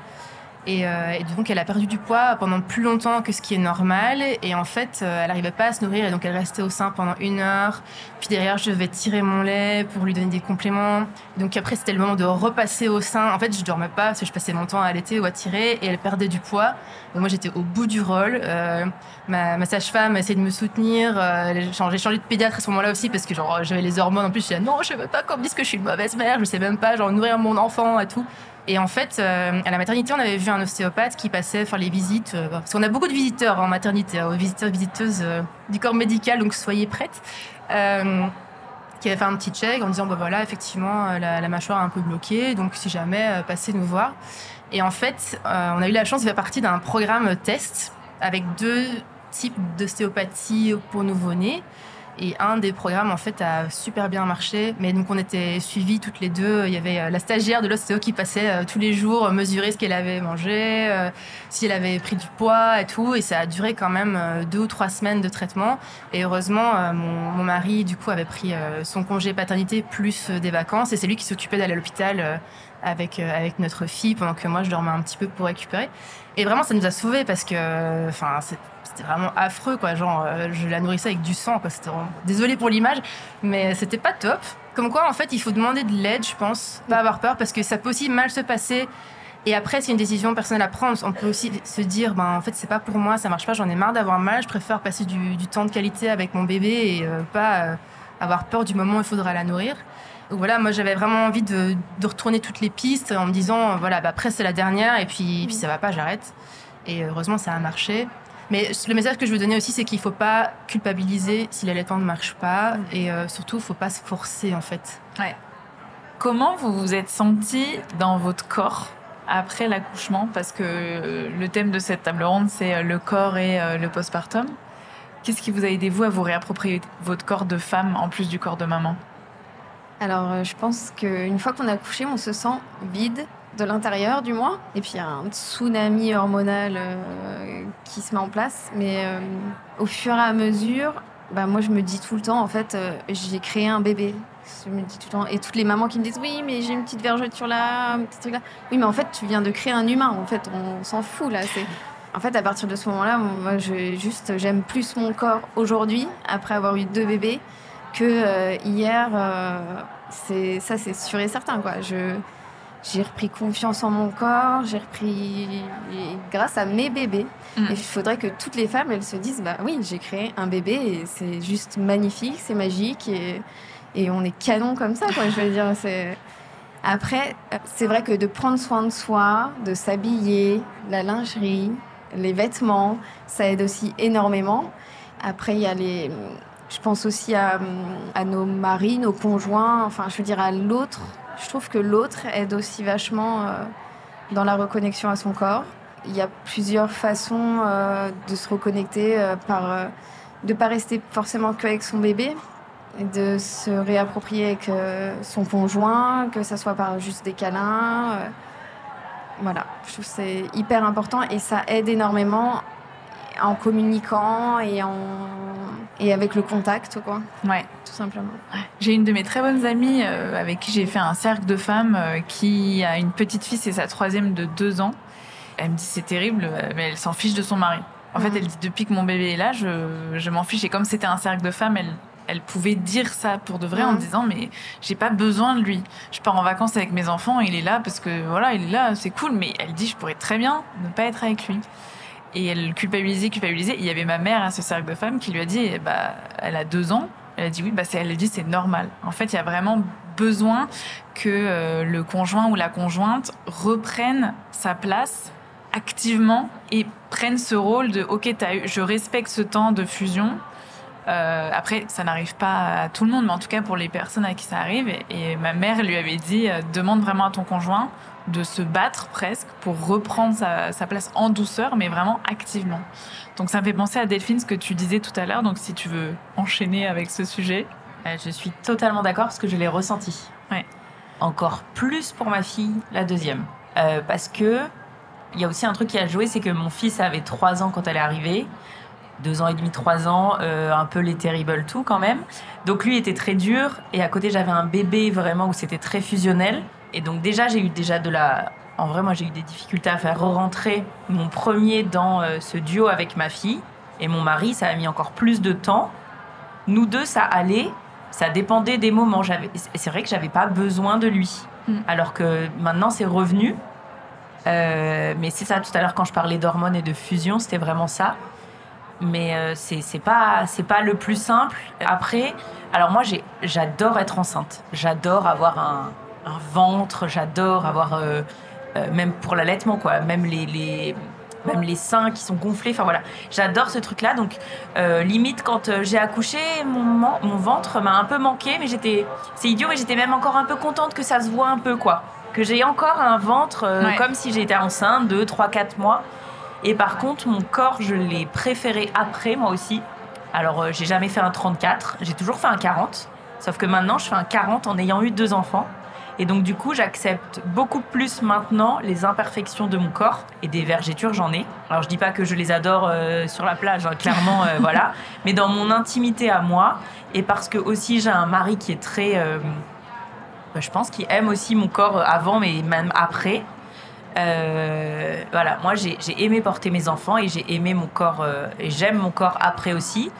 Et, euh, et donc, elle a perdu du poids pendant plus longtemps que ce qui est normal. Et en fait, euh, elle n'arrivait pas à se nourrir. Et donc, elle restait au sein pendant une heure. Puis derrière, je devais tirer mon lait pour lui donner des compléments. Donc, après, c'était le moment de repasser au sein. En fait, je dormais pas parce que je passais mon temps à allaiter ou à tirer. Et elle perdait du poids. Donc, moi, j'étais au bout du rôle. Euh, ma, sage-femme a essayé de me soutenir. Euh, j'ai changé, changé de pédiatre à ce moment-là aussi parce que genre j'avais les hormones. En plus, je disais non, je veux pas qu'on me dise que je suis une mauvaise mère. Je sais même pas genre nourrir mon enfant et tout. Et en fait, euh, à la maternité, on avait vu un ostéopathe qui passait faire les visites. euh, parce qu'on a beaucoup de visiteurs en maternité, hein, visiteurs, visiteuses euh, du corps médical, donc soyez prêtes. Euh, qui avait fait un petit check en disant bah voilà effectivement euh, la, la mâchoire est un peu bloquée donc si jamais euh, passez nous voir et en fait euh, on a eu la chance de faire partie d'un programme test avec deux types d'ostéopathie pour nouveau-nés et un des programmes en fait a super bien marché. Mais donc on était suivis toutes les deux. Il y avait euh, la stagiaire de l'ostéo qui passait euh, tous les jours mesurer ce qu'elle avait mangé euh, si elle avait pris du poids et tout. Et ça a duré quand même deux ou trois semaines de traitement. Et heureusement mon, mari du coup avait pris son congé paternité plus des vacances. Et c'est lui qui s'occupait d'aller à l'hôpital avec avec notre fille pendant que moi je dormais un petit peu pour récupérer. Et vraiment ça nous a sauvés parce que enfin c'est c'était vraiment affreux quoi. Genre euh, je la nourrissais avec du sang quoi. C'était vraiment... désolé pour l'image mais c'était pas top. Comme quoi en fait il faut demander de l'aide je pense pas avoir peur parce que ça peut aussi mal se passer. Et après c'est une décision personnelle à prendre. On peut aussi se dire ben en fait c'est pas pour moi ça marche pas j'en ai marre d'avoir mal je préfère passer du, temps de qualité avec mon bébé et euh, pas euh, avoir peur du moment où il faudra la nourrir. Donc voilà, moi j'avais vraiment envie de, retourner toutes les pistes en me disant voilà, bah, après c'est la dernière et puis, puis ça va pas, j'arrête. Et heureusement ça a marché. Mais le message que je veux donner aussi, c'est qu'il faut pas culpabiliser si l'allaitement ne marche pas et euh, surtout, il faut pas se forcer en fait. Comment vous vous êtes senti dans votre corps après l'accouchement? Parce que le thème de cette table ronde, c'est le corps et le postpartum. Qu'est-ce qui vous a aidé, vous, à vous réapproprier votre corps de femme en plus du corps de maman? Alors, euh, je pense qu'une fois qu'on a accouché, on se sent vide de l'intérieur, du moins. Et puis, un tsunami hormonal euh, qui se met en place. Mais euh, au fur et à mesure, bah, moi, je me dis tout le temps, en fait, j'ai créé un bébé. Je me dis tout le temps. Et toutes les mamans qui me disent Oui, mais j'ai une petite vergeture là, un petit truc là. Oui, mais en fait, tu viens de créer un humain. En fait, on s'en fout là. C'est en fait, à partir de ce moment-là, moi, juste, j'aime plus mon corps aujourd'hui, après avoir eu deux bébés, que euh, hier. Euh, c'est ça, c'est sûr et certain, quoi. Je, j'ai repris confiance en mon corps, j'ai repris grâce à mes bébés. Mm. Et il faudrait que toutes les femmes, elles se disent, bah oui, j'ai créé un bébé et c'est juste magnifique, c'est magique et, et on est canon comme ça, quoi. Je veux dire, c'est. Après, c'est vrai que de prendre soin de soi, de s'habiller, la lingerie, les vêtements, ça aide aussi énormément. Après, il y a les. Je pense aussi à, nos maris, nos conjoints, enfin, je veux dire à l'autre. Je trouve que l'autre aide aussi vachement euh, dans la reconnexion à son corps. Il y a plusieurs façons euh, de se reconnecter euh, de ne pas rester forcément qu'avec son bébé, de se réapproprier avec son conjoint, que ce soit par juste des câlins voilà, je trouve que c'est hyper important et ça aide énormément en communiquant et, en... et avec le contact, quoi. Ouais. Tout simplement. J'ai une de mes très bonnes amies euh, avec qui j'ai fait un cercle de femmes euh, qui a une petite fille, c'est sa troisième de deux ans. Elle me dit c'est terrible, euh, mais elle s'en fiche de son mari. En fait, elle dit depuis que mon bébé est là, je, je m'en fiche. Et comme c'était un cercle de femmes, elle, elle pouvait dire ça pour de vrai en disant mais j'ai pas besoin de lui. Je pars en vacances avec mes enfants, il est là parce que voilà, il est là, c'est cool. Mais elle dit je pourrais très bien ne pas être avec lui. Et elle culpabilisait, culpabilisait. Il y avait ma mère à ce cercle de femmes qui lui a dit eh bah elle a deux ans. Elle a dit oui, bah elle a dit c'est normal. En fait, il y a vraiment besoin que euh, le conjoint ou la conjointe reprenne sa place activement et prenne ce rôle de ok, as eu, je respecte ce temps de fusion euh, après, ça n'arrive pas à tout le monde, mais en tout cas pour les personnes à qui ça arrive. Et, ma mère lui avait dit euh, demande vraiment à ton conjoint de se battre presque pour reprendre sa, place en douceur, mais vraiment activement. Donc ça me fait penser à Delphine, ce que tu disais tout à l'heure. Donc si tu veux enchaîner avec ce sujet. Euh, je suis totalement d'accord parce que je l'ai ressenti. Ouais. Encore plus pour ma fille, la deuxième. parce que il y a aussi un truc qui a joué, c'est que mon fils avait trois ans quand elle est arrivée deux ans et demi, trois ans, euh, un peu les terrible tout quand même. Donc lui était très dur et à côté j'avais un bébé vraiment où c'était très fusionnel. Et donc déjà j'ai eu déjà de la... En vrai moi j'ai eu des difficultés à faire rentrer mon premier dans euh, ce duo avec ma fille. Et mon mari ça a mis encore plus de temps. Nous deux ça allait, ça dépendait des moments. C'est vrai que j'avais pas besoin de lui. Mm. Alors que maintenant c'est revenu. Euh, mais c'est ça tout à l'heure quand je parlais d'hormones et de fusion, c'était vraiment ça mais euh, c'est pas c'est pas le plus simple. Après, alors moi j'adore être enceinte, j'adore avoir un, un ventre, j'adore avoir euh, euh, même pour l'allaitement quoi, même les, les même les seins qui sont gonflés. Enfin voilà, j'adore ce truc-là. Donc limite quand j'ai accouché, mon, mon ventre m'a un peu manqué, mais j'étais, c'est idiot, mais j'étais même encore un peu contente que ça se voit un peu quoi, que j'ai encore un ventre comme si j'étais enceinte de 3 4 mois. Et par contre, mon corps, je l'ai préféré après, moi aussi. Alors, euh, j'ai jamais fait un 34, j'ai toujours fait un 40. Sauf que maintenant, je fais un 40 en ayant eu deux enfants. Et donc, du coup, j'accepte beaucoup plus maintenant les imperfections de mon corps et des vergetures, j'en ai. Alors, je dis pas que je les adore euh, sur la plage, hein, clairement, euh, voilà. Mais dans mon intimité à moi, et parce que aussi j'ai un mari qui est très. Bah, je pense qu'il aime aussi mon corps avant, mais même après. Euh, voilà, moi j'ai aimé porter mes enfants et j'ai aimé mon corps euh, et j'aime mon corps après aussi.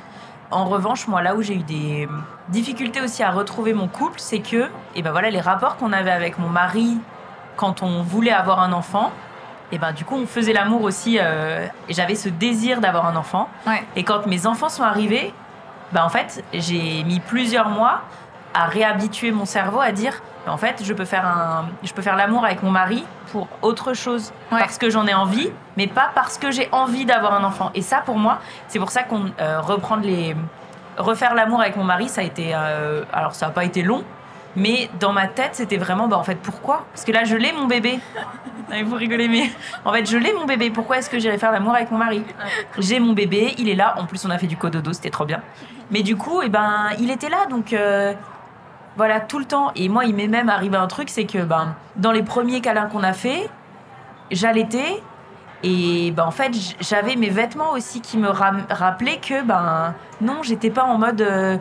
En revanche, moi là où j'ai eu des difficultés aussi à retrouver mon couple, c'est que et ben voilà les rapports qu'on avait avec mon mari quand on voulait avoir un enfant, et ben du coup on faisait l'amour aussi euh, et j'avais ce désir d'avoir un enfant. Et quand mes enfants sont arrivés, ben en fait j'ai mis plusieurs mois à réhabituer mon cerveau à dire en fait, je peux faire un, je peux faire l'amour avec mon mari pour autre chose, parce que j'en ai envie, mais pas parce que j'ai envie d'avoir un enfant. Et ça, pour moi, c'est pour ça qu'on euh, reprendre les, refaire l'amour avec mon mari, ça a été, euh, alors ça n'a pas été long, mais dans ma tête, c'était vraiment, bah en fait, pourquoi? Parce que là, je l'ai mon bébé. il faut rigoler, mais en fait, je l'ai mon bébé. Pourquoi est-ce que j'irai faire l'amour avec mon mari? J'ai mon bébé, il est là. En plus, on a fait du cododo, c'était trop bien. Mais du coup, eh ben, il était là, donc euh, voilà, tout le temps. Et moi, il m'est même arrivé un truc, c'est que ben, dans les premiers câlins qu'on a fait, j'allaitais. Et ben, en fait, j'avais mes vêtements aussi qui me rappelaient que ben, non, j'étais pas en mode. Euh,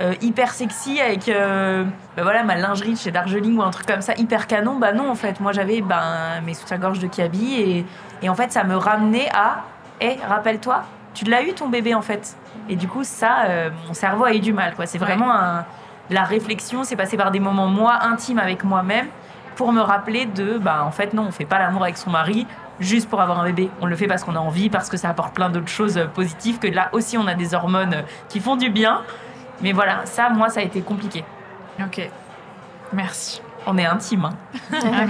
euh, hyper sexy avec euh, bah voilà, ma lingerie chez Darjeeling ou un truc comme ça, hyper canon. Bah non, en fait, moi j'avais ben, mes soutiens-gorge de Kiabi et, et, en fait ça me ramenait à hé, rappelle-toi, tu l'as eu ton bébé en fait. Et du coup, ça, mon cerveau a eu du mal. quoi. C'est vraiment un, la réflexion, c'est passé par des moments moi intimes avec moi-même pour me rappeler de bah en fait non, on fait pas l'amour avec son mari juste pour avoir un bébé. On le fait parce qu'on a envie, parce que ça apporte plein d'autres choses positives, que là aussi on a des hormones qui font du bien. Mais voilà, ça, moi, ça a été compliqué. Ok. Merci. On est intime. Hein. Ah,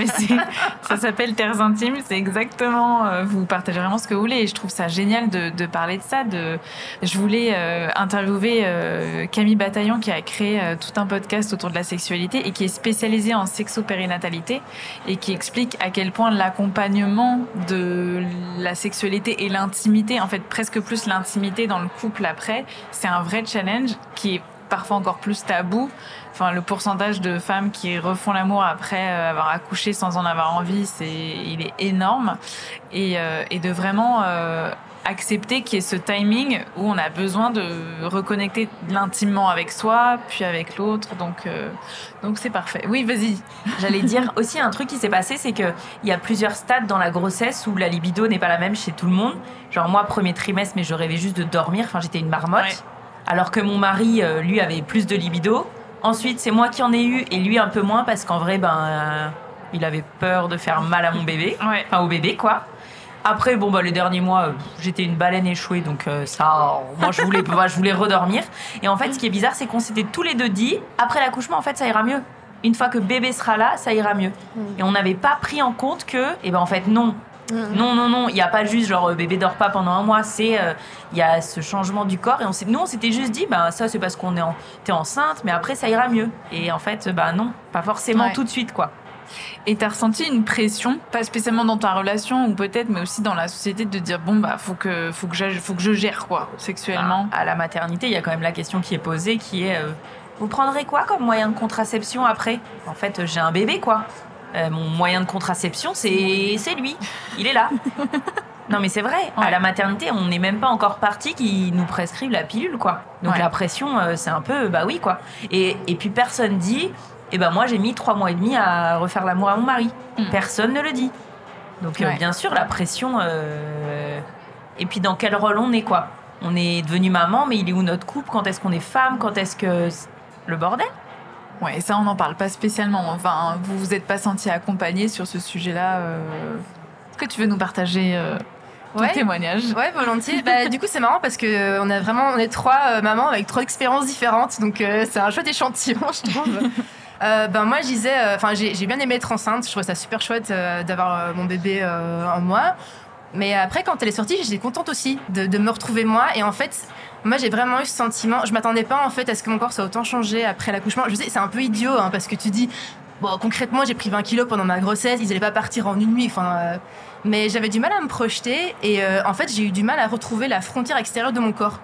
ça s'appelle Terres Intimes. C'est exactement. Euh, vous partagez vraiment ce que vous voulez. Et je trouve ça génial de, parler de ça. De, je voulais euh, interviewer euh, Camille Bataillon qui a créé tout un podcast autour de la sexualité et qui est spécialisée en sexopérinatalité et qui explique à quel point l'accompagnement de la sexualité et l'intimité, en fait presque plus l'intimité dans le couple après, c'est un vrai challenge qui est parfois encore plus tabou enfin le pourcentage de femmes qui refont l'amour après euh, avoir accouché sans en avoir envie, c'est il est énorme et, euh, et de vraiment euh, accepter qu'il y ait ce timing où on a besoin de reconnecter l'intimement avec soi, puis avec l'autre. Donc, donc c'est parfait. Oui, vas-y. J'allais dire aussi un truc qui s'est passé, c'est qu'il y a plusieurs stades dans la grossesse où la libido n'est pas la même chez tout le monde. Genre moi, premier trimestre, mais je rêvais juste de dormir. Enfin, j'étais une marmotte. Alors que mon mari, lui, avait plus de libido. Ensuite, c'est moi qui en ai eu et lui un peu moins parce qu'en vrai, ben, euh, il avait peur de faire mal à mon bébé, enfin au bébé quoi. Après, bon, bah, les derniers mois, euh, j'étais une baleine échouée, donc euh, ça, moi, je voulais, je voulais redormir. Et en fait, ce qui est bizarre, c'est qu'on s'était tous les deux dit, après l'accouchement, en fait, ça ira mieux. Une fois que bébé sera là, ça ira mieux. Mm. Et on n'avait pas pris en compte que, et eh ben, en fait, non, Mm. Non, non, non, il n'y a pas juste genre bébé dort pas pendant un mois, c'est euh, il y a ce changement du corps et on nous on s'était juste dit bah ça c'est parce qu'on est en, t'es enceinte, mais après ça ira mieux. Et en fait bah non, pas forcément tout de suite quoi. Et t'as ressenti une pression, pas spécialement dans ta relation ou peut-être, mais aussi dans la société, de dire bon bah faut que faut que je, faut que je gère quoi sexuellement. Bah, à la maternité, il y a quand même la question qui est posée, qui est euh, vous prendrez quoi comme moyen de contraception après? En fait, j'ai un bébé quoi. Euh, mon moyen de contraception, c'est lui. Il est là. Non mais c'est vrai, à la maternité, on n'est même pas encore parti qui nous prescrivent la pilule quoi. Donc la pression, euh, c'est un peu bah oui quoi. Et, et puis personne dit, eh ben moi j'ai mis trois mois et demi à refaire l'amour à mon mari. Mm. Personne ne le dit. Donc euh, bien sûr la pression. Et puis dans quel rôle on est quoi? On est devenu maman, mais il est où notre couple? Quand est-ce qu'on est femme? Quand est-ce que le bordel? Ouais, ça, on n'en parle pas spécialement. Enfin, vous vous êtes pas senti accompagné sur ce sujet-là. Euh... Est-ce que tu veux nous partager euh, ton témoignage? Ouais, volontiers. bah, du coup, c'est marrant parce que euh, on a vraiment, on est trois euh, mamans avec trois expériences différentes, donc c'est un chouette échantillon, je trouve. ben moi, je disais, enfin, j'ai bien aimé être enceinte. Je trouvais ça super chouette d'avoir mon bébé en moi. Mais après, quand elle est sortie, j'étais contente aussi de, de, me retrouver moi. Et en fait, moi, j'ai vraiment eu ce sentiment. Je m'attendais pas en fait à ce que mon corps soit autant changé après l'accouchement. Je sais, c'est un peu idiot hein, parce que tu dis, bon, concrètement, j'ai pris 20 kilos pendant ma grossesse. Ils allaient pas partir en une nuit. Enfin, euh, mais j'avais du mal à me projeter et euh, en fait, j'ai eu du mal à retrouver la frontière extérieure de mon corps.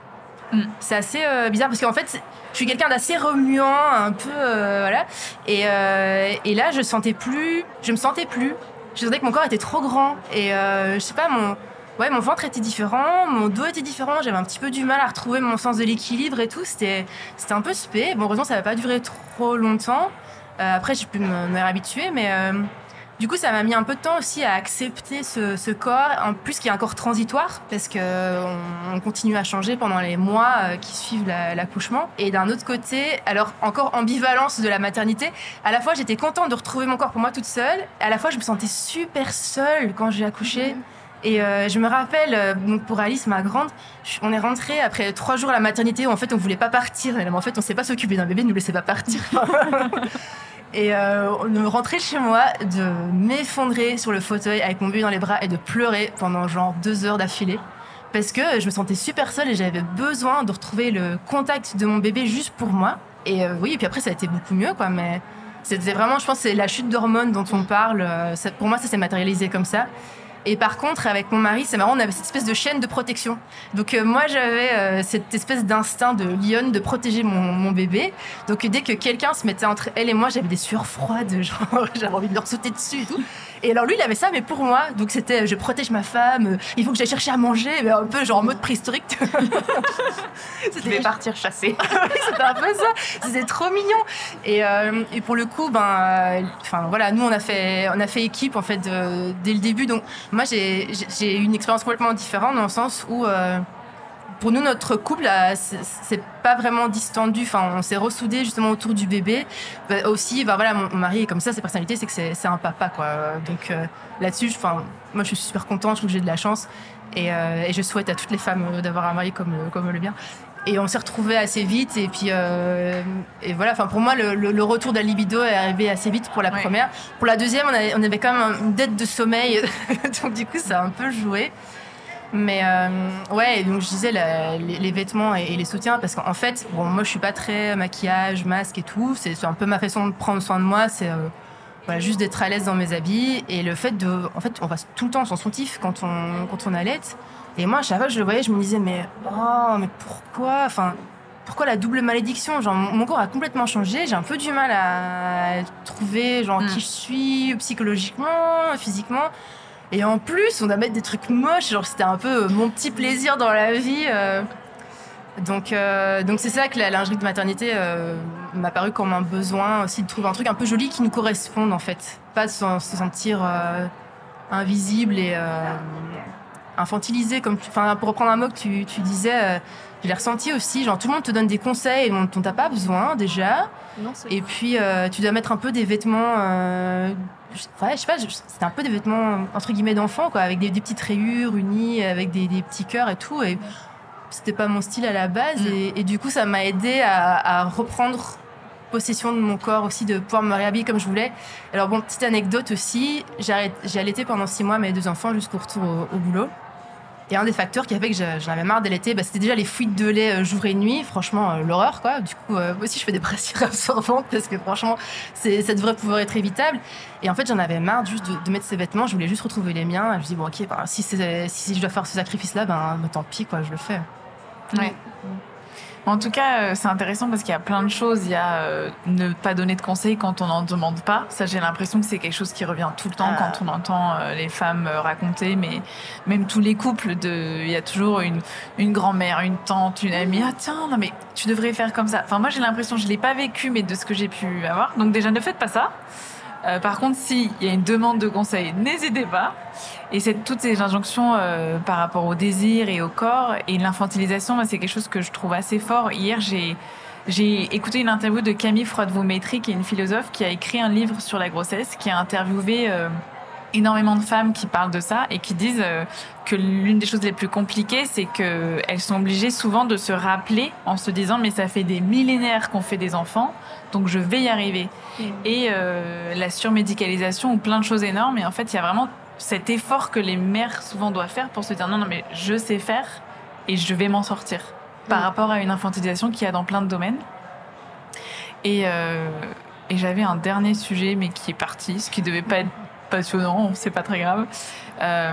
Mm. C'est assez euh, bizarre parce qu'en fait, je suis quelqu'un d'assez remuant, un peu voilà. Et, et, là, je sentais plus, je me sentais plus. Je sentais que mon corps était trop grand et je sais pas mon ouais, mon ventre était différent, mon dos était différent, j'avais un petit peu du mal à retrouver mon sens de l'équilibre et tout. C'était, c'était un peu spé. Bon, heureusement, ça n'a pas duré trop longtemps. Euh, après, j'ai pu me, réhabituer, mais euh, du coup, ça m'a mis un peu de temps aussi à accepter ce, corps, en plus qui est un corps transitoire, parce que on, continue à changer pendant les mois euh, qui suivent l'accouchement. et d'un autre côté, alors encore ambivalence de la maternité, à la fois j'étais contente de retrouver mon corps pour moi toute seule, à la fois je me sentais super seule quand j'ai accouché. Mmh. Et euh, je me rappelle, euh, donc pour Alice, ma grande, on est rentré après trois jours à la maternité où en fait on voulait pas partir. Mais en fait, on sait pas s'occuper d'un bébé, ne nous laissait pas partir. et euh, on rentrait chez moi, de m'effondrer sur le fauteuil avec mon bébé dans les bras et de pleurer pendant genre deux heures d'affilée. Parce que je me sentais super seule et j'avais besoin de retrouver le contact de mon bébé juste pour moi. Et oui, et puis après, ça a été beaucoup mieux, quoi. Mais C'était vraiment, je pense, c'est la chute d'hormones dont on parle. euh, ça- pour moi, ça s'est matérialisé comme ça. Et par contre, avec mon mari, c'est marrant, on avait cette espèce de chaîne de protection. Donc euh, moi, j'avais euh, cette espèce d'instinct de lionne de protéger mon, mon bébé. Donc dès que quelqu'un se mettait entre elle et moi, j'avais des sueurs froides, genre j'avais envie de leur sauter dessus et tout. Et alors lui, il avait ça, mais pour moi. Donc c'était, je protège ma femme, il faut que j'aille chercher à manger, mais un peu genre en mode préhistorique. Je vais partir chasser. c'était un peu ça. C'était trop mignon. Et, euh, et pour le coup, ben, euh, enfin voilà, nous on a fait, on a fait équipe en fait de- dès le début. Donc moi j'ai une expérience complètement différente dans le sens où euh, pour nous notre couple c'est- pas vraiment distendu. Enfin, on s'est ressoudés justement autour du bébé. Bah, aussi, ben voilà, mon, mari est comme ça, sa personnalité, c'est que c'est un papa quoi. Donc euh, là-dessus, enfin, moi je suis super contente, je trouve que j'ai de la chance. Et, euh, et je souhaite à toutes les femmes euh, d'avoir un mari comme, comme le mien. Et on s'est retrouvés assez vite. Et puis, euh, et voilà. Enfin, pour moi, le, le- le retour de la libido est arrivé assez vite pour la Ouais. première. Pour la deuxième, on avait, on avait quand même une dette de sommeil. donc, du coup, ça a un peu joué. Mais euh, ouais, donc je disais la- les, les vêtements et, et les soutiens parce qu'en fait, bon, moi je suis pas très maquillage, masque et tout. C'est un peu ma façon de prendre soin de moi. C'est euh, voilà, juste d'être à l'aise dans mes habits et le fait de, en fait, on va tout le temps sans soutif quand on quand on allait. Et moi, à chaque fois que je le voyais, je me disais mais oh, mais pourquoi, enfin. Pourquoi la double malédiction? Genre, mon mon corps a complètement changé. J'ai un peu du mal à trouver genre Mm. qui je suis psychologiquement, physiquement. Et en plus, on doit mettre des trucs moches. Genre, c'était un peu euh, mon petit plaisir dans la vie. euh. Donc, euh, donc c'est ça que la lingerie de maternité euh, m'a paru comme un besoin aussi de trouver un truc un peu joli qui nous corresponde en fait. Pas de se se sentir euh, invisible et infantilisé. Comme enfin, pour reprendre un mot que tu, tu disais, je l'ai ressenti aussi. Genre, tout le monde te donne des conseils dont dont t'as pas besoin déjà. Non, Et puis, tu dois mettre un peu des vêtements. Ouais, je sais pas, c'était un peu des vêtements entre guillemets d'enfant, quoi, avec des, des petites rayures unies, avec des, des petits cœurs et tout. Et c'était pas mon style à la base. Mm. Et, et du coup, ça m'a aidé à, à reprendre possession de mon corps aussi, de pouvoir me réhabiller comme je voulais. Alors, bon, petite anecdote aussi, j'ai allaité pendant six mois mes deux enfants jusqu'au retour au, au boulot. Et un des facteurs qui a fait que j'en avais marre d'allaiter, bah, c'était déjà les fuites de lait euh, jour et nuit. Franchement, euh, l'horreur, quoi. Du coup, euh, moi aussi, je fais des brassières absorbantes parce que franchement, c'est- ça devrait pouvoir être évitable. Et en fait, j'en avais marre juste de, de mettre ces vêtements. Je voulais juste retrouver les miens. Et je me dis, bon, ok, bah, si, si je dois faire ce sacrifice-là, ben, bah, tant pis, quoi, je le fais. Ouais. En tout cas, euh, c'est intéressant parce qu'il y a plein de choses. Il y a euh, ne pas donner de conseils quand on n'en demande pas. Ça, j'ai l'impression que c'est quelque chose qui revient tout le temps Ah. quand on entend euh, les femmes raconter. Mais même tous les couples, de, il y a toujours une, une grand-mère, une tante, une amie. Ah tiens, non mais tu devrais faire comme ça. Enfin, moi, j'ai l'impression, je l'ai pas vécu, mais de ce que j'ai pu avoir. Donc déjà, ne faites pas ça. Euh, par contre, s'il y a une demande de conseil, n'hésitez pas. Et c'est toutes ces injonctions euh, par rapport au désir et au corps et l'infantilisation, c'est quelque chose que je trouve assez fort. Hier, j'ai j'ai écouté une interview de Camille Freud-Vaumétry, qui est une philosophe qui a écrit un livre sur la grossesse, qui a interviewé euh, énormément de femmes qui parlent de ça et qui disent euh, que l'une des choses les plus compliquées, c'est qu'elles sont obligées souvent de se rappeler en se disant mais ça fait des millénaires qu'on fait des enfants, donc je vais y arriver. Et euh, la surmédicalisation ou plein de choses énormes. Et en fait, il y a vraiment cet effort que les mères souvent doivent faire pour se dire non, non, mais je sais faire et je vais m'en sortir par Mm. rapport à une infantilisation qu'il y a dans plein de domaines. Et, euh, et j'avais un dernier sujet, mais qui est parti, ce qui devait pas être passionnant, c'est pas très grave. Euh,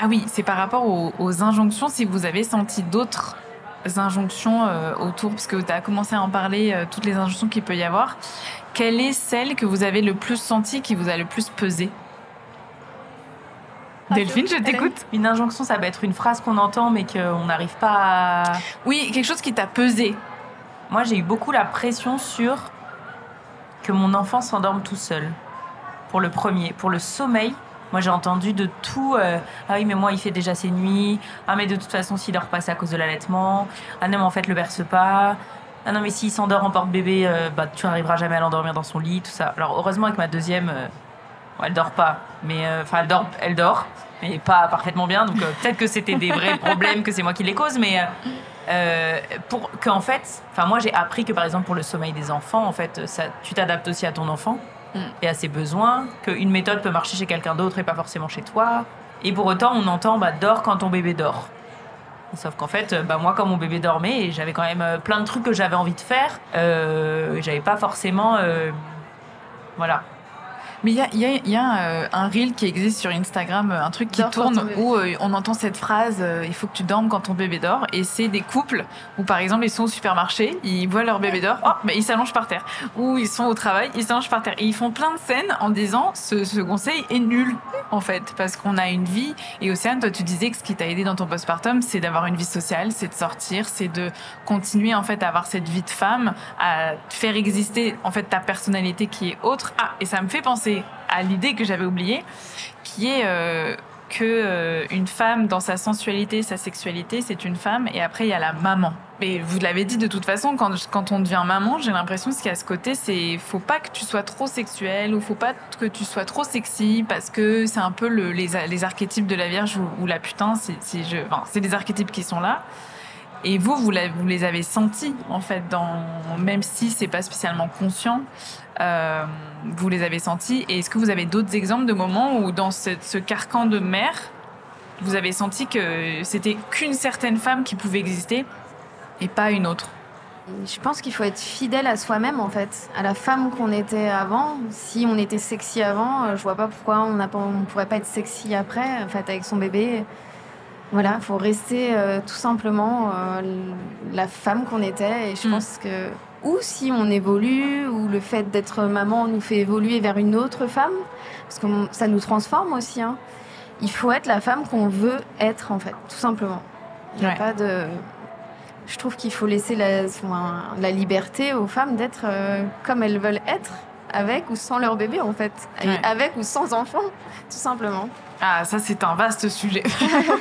ah oui, c'est par rapport aux, aux injonctions, si vous avez senti d'autres injonctions euh, autour, parce que tu as commencé à en parler, euh, toutes les injonctions qu'il peut y avoir. Quelle est celle que vous avez le plus sentie, qui vous a le plus pesé? Delphine, je t'écoute. Une injonction, ça peut être une phrase qu'on entend mais qu'on n'arrive pas à... Oui, quelque chose qui t'a pesé. Moi, j'ai eu beaucoup la pression sur que mon enfant s'endorme tout seul. Pour le premier. Pour le sommeil, moi, j'ai entendu de tout. euh, ah oui, mais moi, il fait déjà ses nuits. Ah, mais de toute façon, s'il dort pas, c'est à cause de l'allaitement. Ah non, mais en fait, le berce pas. Ah non, mais s'il s'endort en porte-bébé, euh, bah, tu n'arriveras jamais à l'endormir dans son lit, tout ça. Alors, heureusement, avec ma deuxième, euh, elle dort pas. Mais, enfin, elle dort, elle dort, mais pas parfaitement bien. Donc, peut-être que c'était des vrais problèmes, que c'est moi qui les cause, mais. euh, pour qu'en fait, enfin moi j'ai appris que par exemple pour le sommeil des enfants, en fait, ça, tu t'adaptes aussi à ton enfant Et à ses besoins, qu'une méthode peut marcher chez quelqu'un d'autre et pas forcément chez toi. Et pour autant, on entend bah dors quand ton bébé dort. Sauf qu'en fait, bah moi quand mon bébé dormait, j'avais quand même euh, plein de trucs que j'avais envie de faire, euh, j'avais pas forcément euh, Voilà. Mais il y a, y a- y a, euh, un reel qui existe sur Instagram, euh, un truc qui Dors tourne où euh, on entend cette phrase euh, il faut que tu dormes quand ton bébé dort. Et c'est des couples où, par exemple, ils sont au supermarché, ils voient leur bébé dort, oh, bah, ils s'allongent par terre. Ou ils sont au travail, ils s'allongent par terre. Et ils font plein de scènes en disant ce, ce conseil est nul, en fait, parce qu'on a une vie. Et Océane, toi, tu disais que ce qui t'a aidé dans ton postpartum, c'est d'avoir une vie sociale, c'est de sortir, c'est de continuer, en fait, à avoir cette vie de femme, à faire exister, en fait, ta personnalité qui est autre. Ah, et ça me fait penser à l'idée que j'avais oubliée, qui est euh, que euh, une femme dans sa sensualité, sa sexualité, c'est une femme, et après il y a la maman. Mais vous l'avez dit de toute façon, quand, quand on devient maman, j'ai l'impression qu'il y a ce côté, c'est faut pas que tu sois trop sexuelle ou faut pas que tu sois trop sexy parce que c'est un peu le, les, archétypes de la Vierge ou, la putain, c'est des archétypes qui sont là. Et vous, vous, les avez sentis en fait, même si c'est pas spécialement conscient, euh, vous les avez sentis. Et est-ce que vous avez d'autres exemples de moments où dans ce, ce carcan de mère, vous avez senti que c'était qu'une certaine femme qui pouvait exister et pas une autre? Je pense qu'il faut être fidèle à soi-même en fait, à la femme qu'on était avant. Si on était sexy avant, euh, je vois pas pourquoi on on pourrait pas être sexy après, en fait, avec son bébé. Voilà, il faut rester euh, tout simplement euh, la femme qu'on était. Et je Mm. pense que ou si on évolue, ou le fait d'être maman nous fait évoluer vers une autre femme, parce que ça nous transforme aussi. hein. Il faut être la femme qu'on veut être en fait, tout simplement. Il n'y a Ouais. pas de je trouve qu'il faut laisser la liberté aux femmes d'être euh, comme elles veulent être, avec ou sans leur bébé en fait, Ouais. avec ou sans enfant, tout simplement. Ah, ça c'est un vaste sujet.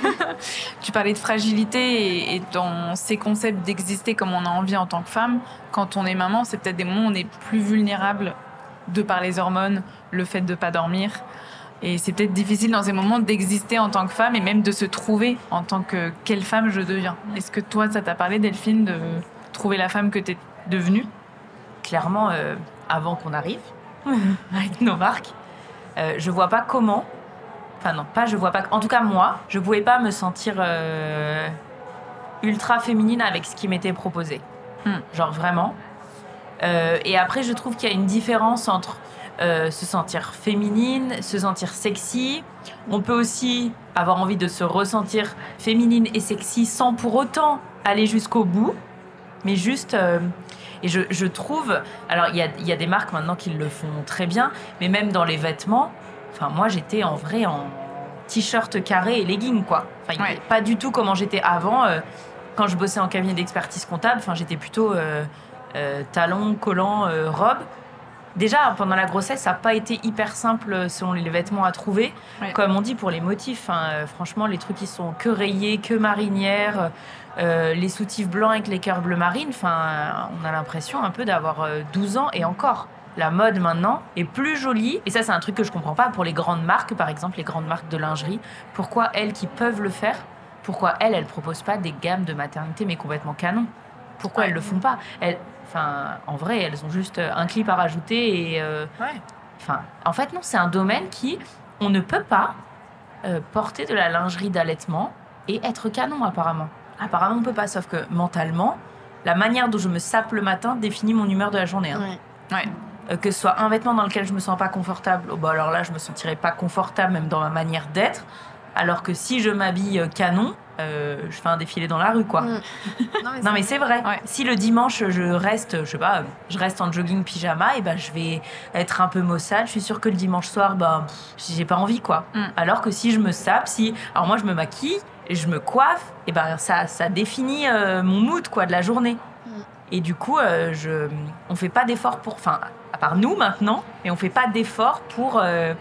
tu parlais de fragilité et, et dans ces concepts d'exister comme on a envie en tant que femme. Quand on est maman, c'est peut-être des moments où on est plus vulnérable de par les hormones, le fait de pas dormir. Et c'est peut-être difficile dans ces moments d'exister en tant que femme et même de se trouver en tant que quelle femme je deviens. Est-ce que toi, ça t'a parlé, Delphine, de trouver la femme que tu es devenue? Clairement, euh, avant qu'on arrive avec nos marques, euh, je vois pas comment. Enfin non, pas je vois pas. En tout cas moi, je pouvais pas me sentir euh, ultra féminine avec ce qui m'était proposé. Hmm. Genre vraiment. Euh, et après, je trouve qu'il y a une différence entre se sentir féminine, se sentir sexy. On peut aussi avoir envie de se ressentir féminine et sexy sans pour autant aller jusqu'au bout, mais juste. euh, et je, je trouve, alors il y a, il y a des marques maintenant qui le font très bien, mais même dans les vêtements, enfin moi j'étais en vrai en t-shirt carré et legging quoi. Enfin Ouais. pas du tout comment j'étais avant. euh, quand je bossais en cabinet d'expertise comptable, enfin j'étais plutôt euh, euh, talons, collants, robe. Déjà pendant la grossesse, ça n'a pas été hyper simple selon les vêtements à trouver. Ouais. Comme on dit pour les motifs, hein, franchement les trucs qui sont que rayés, que marinières. Euh, les soutifs blancs avec les cœurs bleu marine, enfin, on a l'impression un peu d'avoir euh, 12 ans et encore. La mode maintenant est plus jolie. Et ça, c'est un truc que je comprends pas pour les grandes marques, par exemple, les grandes marques de lingerie. Pourquoi elles qui peuvent le faire, pourquoi elles, elles proposent pas des gammes de maternité mais complètement canon? Pourquoi Ouais. elles le font pas? Elles, Enfin, en vrai, elles ont juste euh, un clip à rajouter et. euh, Ouais. Enfin, en fait, non, c'est un domaine qui, on ne peut pas euh, porter de la lingerie d'allaitement et être canon, apparemment. Apparemment, on peut pas, sauf que mentalement, la manière dont je me sape le matin définit mon humeur de la journée. hein. Ouais. Ouais. Euh, que ce soit un vêtement dans lequel je me sens pas confortable, oh, bah alors là, je me sentirais pas confortable même dans ma manière d'être. Alors que si je m'habille euh, canon, euh, je fais un défilé dans la rue, quoi. Mm. Non, mais c'est vrai. Ouais. Si le dimanche je reste, je sais pas, je reste en jogging pyjama, et ben je vais être un peu maussade. Je suis sûre que le dimanche soir, ben pff, j'ai pas envie quoi. Mm. Alors que si je me sape, si, alors moi je me maquille, et je me coiffe, et ben ça ça définit euh, mon mood quoi de la journée. Mm. Et du coup, euh, je, on fait pas d'effort pour, enfin à part nous maintenant, mais on fait pas d'effort pour euh,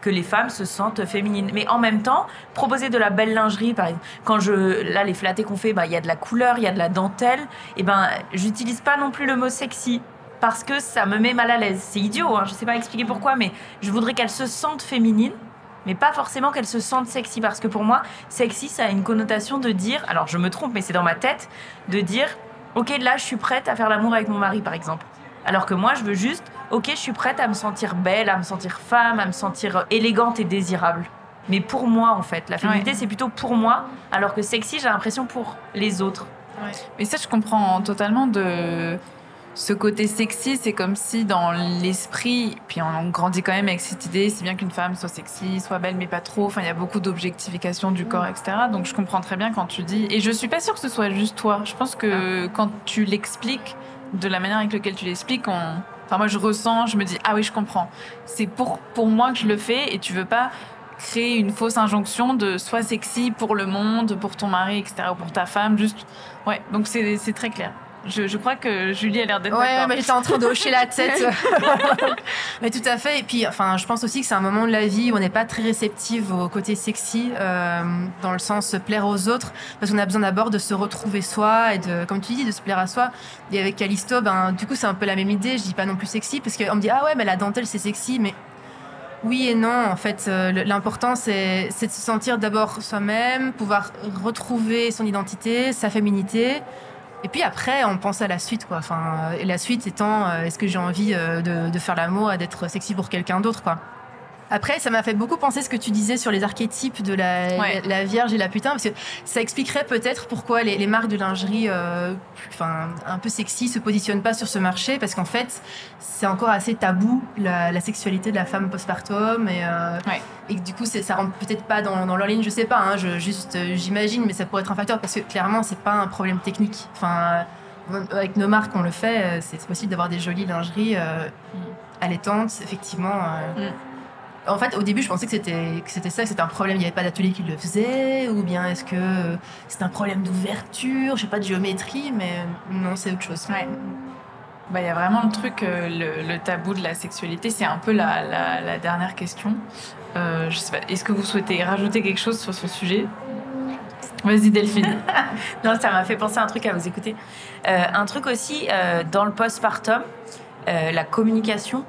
que les femmes se sentent féminines. Mais en même temps, proposer de la belle lingerie, par exemple, quand je, là, les flattés qu'on fait, bah, il y a de la couleur, il y a de la dentelle, et ben, j'utilise pas non plus le mot sexy. Parce que ça me met mal à l'aise. C'est idiot, hein, je sais pas expliquer pourquoi, mais je voudrais qu'elles se sentent féminines, mais pas forcément qu'elles se sentent sexy. Parce que pour moi, sexy, ça a une connotation de dire, alors je me trompe, mais c'est dans ma tête, de dire, ok, là, je suis prête à faire l'amour avec mon mari, par exemple. Alors que moi, je veux juste, ok, je suis prête à me sentir belle, à me sentir femme, à me sentir euh, élégante et désirable. Mais pour moi, en fait, la féminité, Ouais. c'est plutôt pour moi, alors que sexy, j'ai l'impression pour les autres. Mais ça, je comprends totalement de ce côté sexy, c'est comme si dans l'esprit, puis on grandit quand même avec cette idée, c'est bien qu'une femme soit sexy, soit belle, mais pas trop. Enfin, il y a beaucoup d'objectification du corps, etc. Donc, je comprends très bien quand tu dis. Et je suis pas sûre que ce soit juste toi. Je pense que quand tu l'expliques, de la manière avec laquelle tu l'expliques, on... enfin, moi, je ressens, je me dis, ah oui, je comprends. C'est pour, pour moi que je le fais et tu veux pas créer une fausse injonction de soit sexy pour le monde, pour ton mari, etc., ou pour ta femme. Juste, ouais. Donc, c'est très clair. Je, crois que Julie a l'air d'être ouais, mais j'étais en train de hocher la tête. mais tout à fait. Et puis, enfin, je pense aussi que c'est un moment de la vie où on n'est pas très réceptive au côté sexy, euh, dans le sens plaire aux autres, parce qu'on a besoin d'abord de se retrouver soi et de, comme tu dis, de se plaire à soi. Et avec Callisto, ben, du coup, c'est un peu la même idée. Je dis pas non plus sexy, parce qu'on me dit, ah ouais, mais la dentelle, c'est sexy, mais oui et non, en fait, euh, l'important c'est de se sentir d'abord soi-même, pouvoir retrouver son identité, sa féminité, et puis après, on pense à la suite, quoi. Enfin, et la suite étant, euh, est-ce que j'ai envie euh, de, de, faire l'amour, d'être sexy pour quelqu'un d'autre, quoi. Après, ça m'a fait beaucoup penser ce que tu disais sur les archétypes de la, la, Vierge et la putain, parce que ça expliquerait peut-être pourquoi les, les, marques de lingerie, euh, enfin un peu sexy, se positionnent pas sur ce marché, parce qu'en fait, c'est encore assez tabou la, la, sexualité de la femme postpartum, et, euh, et du coup, ça rentre peut-être pas dans, dans, leur ligne, je sais pas, hein, je, juste euh, j'imagine, mais ça pourrait être un facteur, parce que clairement, c'est pas un problème technique. Enfin, avec nos marques, on le fait, euh, c'est possible d'avoir des jolies lingeries euh, mm. allaitantes, effectivement. Mm. En fait, au début, je pensais que c'était que c'était ça, que c'était un problème. Il n'y avait pas d'atelier qui le faisait, ou bien est-ce que c'est un problème d'ouverture, je sais pas, de géométrie, mais non, c'est autre chose. Ouais. Bah, il y a vraiment le truc, euh, le, tabou de la sexualité, c'est un peu la, la, dernière question. Euh, je sais pas, est-ce que vous souhaitez rajouter quelque chose sur ce sujet? Vas-y Delphine. non, ça m'a fait penser à un truc à vous écouter. Euh, un truc aussi, dans le postpartum, la communication,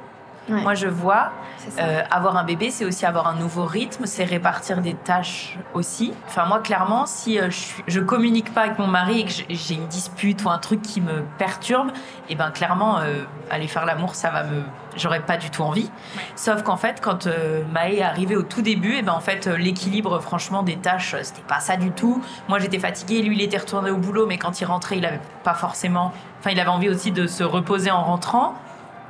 moi, je vois, euh, avoir un bébé, c'est aussi avoir un nouveau rythme, c'est répartir des tâches aussi. Enfin, moi, clairement, si euh, je, je, communique pas avec mon mari et que j'ai une dispute ou un truc qui me perturbe, et eh ben clairement, euh, aller faire l'amour, ça va me, j'aurais pas du tout envie. Sauf qu'en fait, quand Maë est arrivée au tout début, et eh ben en fait, l'équilibre, franchement, des tâches, c'était pas ça du tout. Moi, j'étais fatiguée, lui, il était retourné au boulot, mais quand il rentrait, il avait pas forcément, enfin, il avait envie aussi de se reposer en rentrant.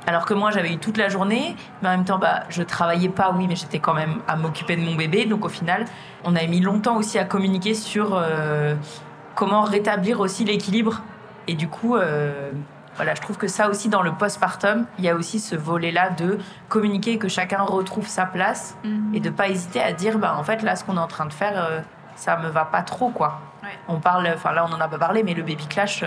Alors que moi, j'avais eu toute la journée, mais en même temps, bah, je travaillais pas, oui, mais j'étais quand même à m'occuper de mon bébé. Donc au final, on a mis longtemps aussi à communiquer sur euh, comment rétablir aussi l'équilibre. Et du coup, euh, voilà, je trouve que ça aussi, dans le postpartum, il y a aussi ce volet-là de communiquer, que chacun retrouve sa place mhm. et de pas hésiter à dire, bah, en fait, là, ce qu'on est en train de faire, euh, ça me va pas trop, quoi. On parle, enfin là, on en a pas parlé, mais le baby clash,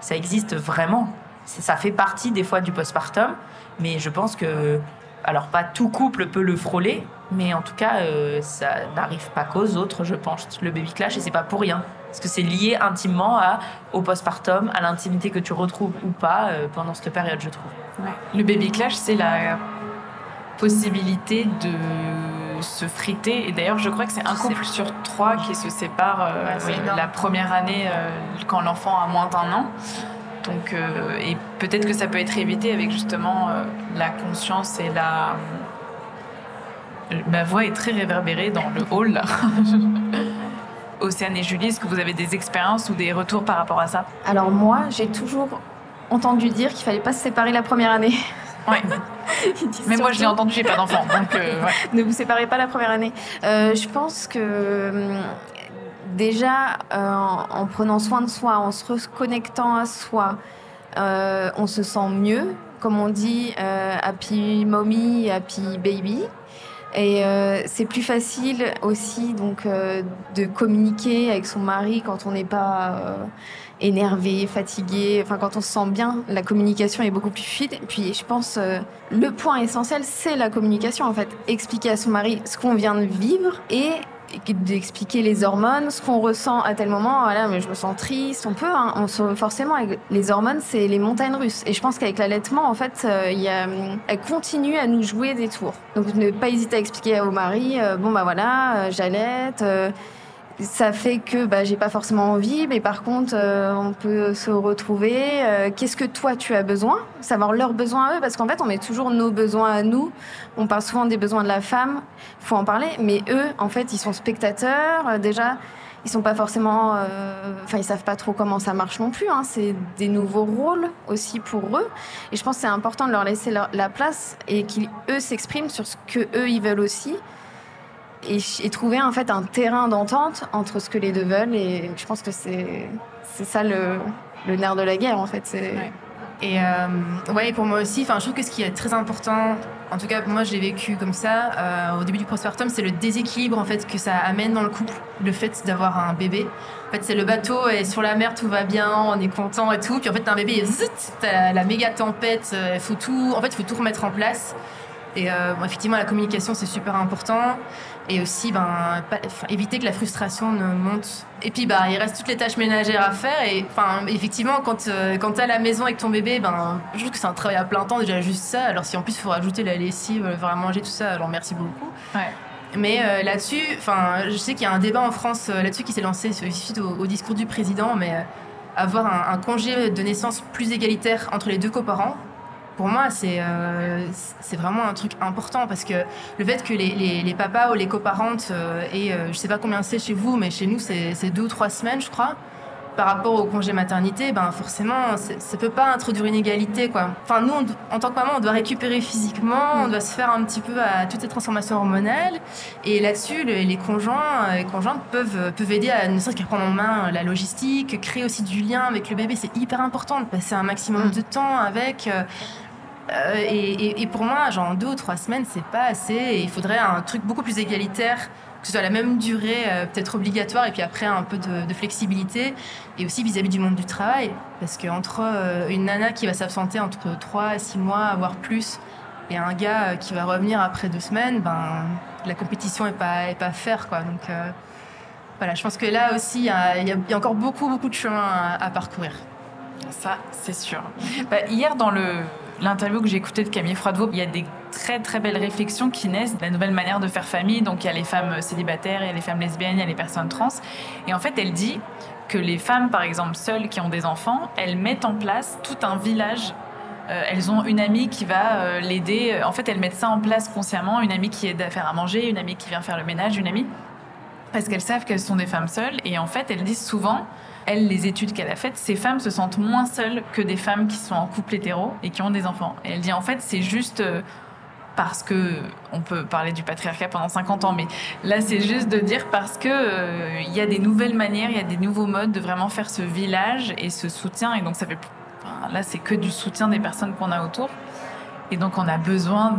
ça existe vraiment ça fait partie des fois du postpartum, mais je pense que, alors pas tout couple peut le frôler, mais en tout cas, euh, ça n'arrive pas qu'aux autres, je pense, le baby clash, et c'est pas pour rien. Parce que c'est lié intimement à, au postpartum, à l'intimité que tu retrouves ou pas euh, pendant cette période, je trouve. Le baby clash, c'est la possibilité de se friter. Et d'ailleurs, je crois que c'est un couple sur trois qui se sépare euh, la première année quand l'enfant a moins d'un an. Donc, euh, et peut-être que ça peut être évité avec justement euh, la conscience et la. Ma voix est très réverbérée dans le hall. Là. Océane et Julie, est-ce que vous avez des expériences ou des retours par rapport à ça? Alors moi, j'ai toujours entendu dire qu'il fallait pas se séparer la première année. Ouais. Mais moi, je l'ai entendu, j'ai pas d'enfant, donc euh, ne vous séparez pas la première année. je pense que hum, déjà, euh, en, prenant soin de soi, en se reconnectant à soi, euh, on se sent mieux. Comme on dit, euh, happy mommy, happy baby. Et c'est plus facile aussi donc de communiquer avec son mari quand on n'est pas énervé, fatigué. Enfin, quand on se sent bien, la communication est beaucoup plus fluide. Et puis, je pense le point essentiel, c'est la communication. En fait, expliquer à son mari ce qu'on vient de vivre et d'expliquer les hormones, ce qu'on ressent à tel moment. Voilà, mais je me sens triste. On peut, hein, on, forcément, avec les hormones, c'est les montagnes russes. Et je pense qu'avec l'allaitement, en fait, euh, y elle continue à nous jouer des tours. Donc, ne pas hésiter à expliquer au mari, euh, bon bah voilà, euh, j'allaite ça fait que bah, j'ai pas forcément envie, mais par contre, euh, on peut se retrouver. Euh, qu'est-ce que toi tu as besoin? Savoir leurs besoins à eux, parce qu'en fait, on met toujours nos besoins à nous. On parle souvent des besoins de la femme, faut en parler, mais eux, en fait, ils sont spectateurs. Euh, déjà, ils sont pas forcément, enfin, ils savent pas trop comment ça marche non plus. Hein. C'est des nouveaux rôles aussi pour eux, et je pense que c'est important de leur laisser la place et qu'ils s'expriment sur ce que eux ils veulent aussi et, trouver en fait un terrain d'entente entre ce que les deux veulent. Et je pense que c'est ça le, nerf de la guerre en fait. Et euh, ouais, pour moi aussi, je trouve que ce qui est très important, en tout cas moi j'ai vécu comme ça euh, au début du postpartum, c'est le déséquilibre en fait que ça amène dans le couple, le fait d'avoir un bébé. En fait, c'est le bateau et sur la mer tout va bien, on est content et tout. Puis en fait, t'as un bébé, t'as la méga tempête, il euh, faut tout, en fait, il faut tout remettre en place. Et effectivement, la communication, c'est super important. Et aussi, ben, éviter que la frustration ne monte. Et puis, bah, il reste toutes les tâches ménagères à faire. Et enfin, effectivement, quand, euh, quand tu à la maison avec ton bébé, ben, je trouve que c'est un travail à plein temps, déjà juste ça. Alors, si en plus, il faut rajouter la lessive, le faire à manger, tout ça, alors merci beaucoup. Mais euh, là-dessus, enfin, je sais qu'il y a un débat en France là-dessus qui s'est lancé suite au, discours du président, mais avoir un, un, congé de naissance plus égalitaire entre les deux coparents, pour moi, euh, c'est vraiment un truc important parce que le fait que les, les, papas ou les coparentes euh, et euh, je sais pas combien c'est chez vous, mais chez nous, c'est deux ou trois semaines, je crois. Par rapport au congé maternité, ben forcément, ça peut pas introduire une égalité, quoi. Enfin, nous, en tant que maman, on doit récupérer physiquement, on doit se faire un petit peu à toutes ces transformations hormonales. Et là-dessus, les, conjoints, les conjointes peuvent, peuvent aider à ne serait-ce qu'à prendre en main la logistique, créer aussi du lien avec le bébé. C'est hyper important de passer un maximum de temps avec. Euh, et, pour moi, genre deux ou trois semaines, c'est pas assez. il faudrait un truc beaucoup plus égalitaire, que ce soit la même durée, euh, peut-être obligatoire, et puis après un peu de, flexibilité. Et aussi vis-à-vis du monde du travail. Parce qu'entre euh, une nana qui va s'absenter entre trois et six mois, voire plus, et un gars qui va revenir après deux semaines, ben, la compétition n'est pas, est pas faire. Quoi. Donc voilà, je pense que là aussi, il y, a, encore beaucoup, beaucoup de chemin à, parcourir. Ça, c'est sûr. Bah, hier, dans le l'interview que j'ai écoutée de Camille Froidevaux, il y a des très très belles réflexions qui naissent de la nouvelle manière de faire famille. Donc il y a les femmes célibataires, il y a les femmes lesbiennes, il y a les personnes trans. Et en fait, elle dit que les femmes, par exemple, seules qui ont des enfants, elles mettent en place tout un village. Euh, elles ont une amie qui va euh, l'aider. En fait, elles mettent ça en place consciemment. Une amie qui aide à faire à manger, une amie qui vient faire le ménage, une amie. Parce qu'elles savent qu'elles sont des femmes seules. Et en fait, elles disent souvent elle, les études qu'elle a faites, ces femmes se sentent moins seules que des femmes qui sont en couple hétéro et qui ont des enfants. Et elle dit en fait, c'est juste euh, parce que on peut parler du patriarcat pendant 50 ans, mais là c'est juste de dire parce que euh, il y a des nouvelles manières, il y a des nouveaux modes de vraiment faire ce village et ce soutien. Et donc ça fait là c'est que du soutien des personnes qu'on a autour. Et donc on a besoin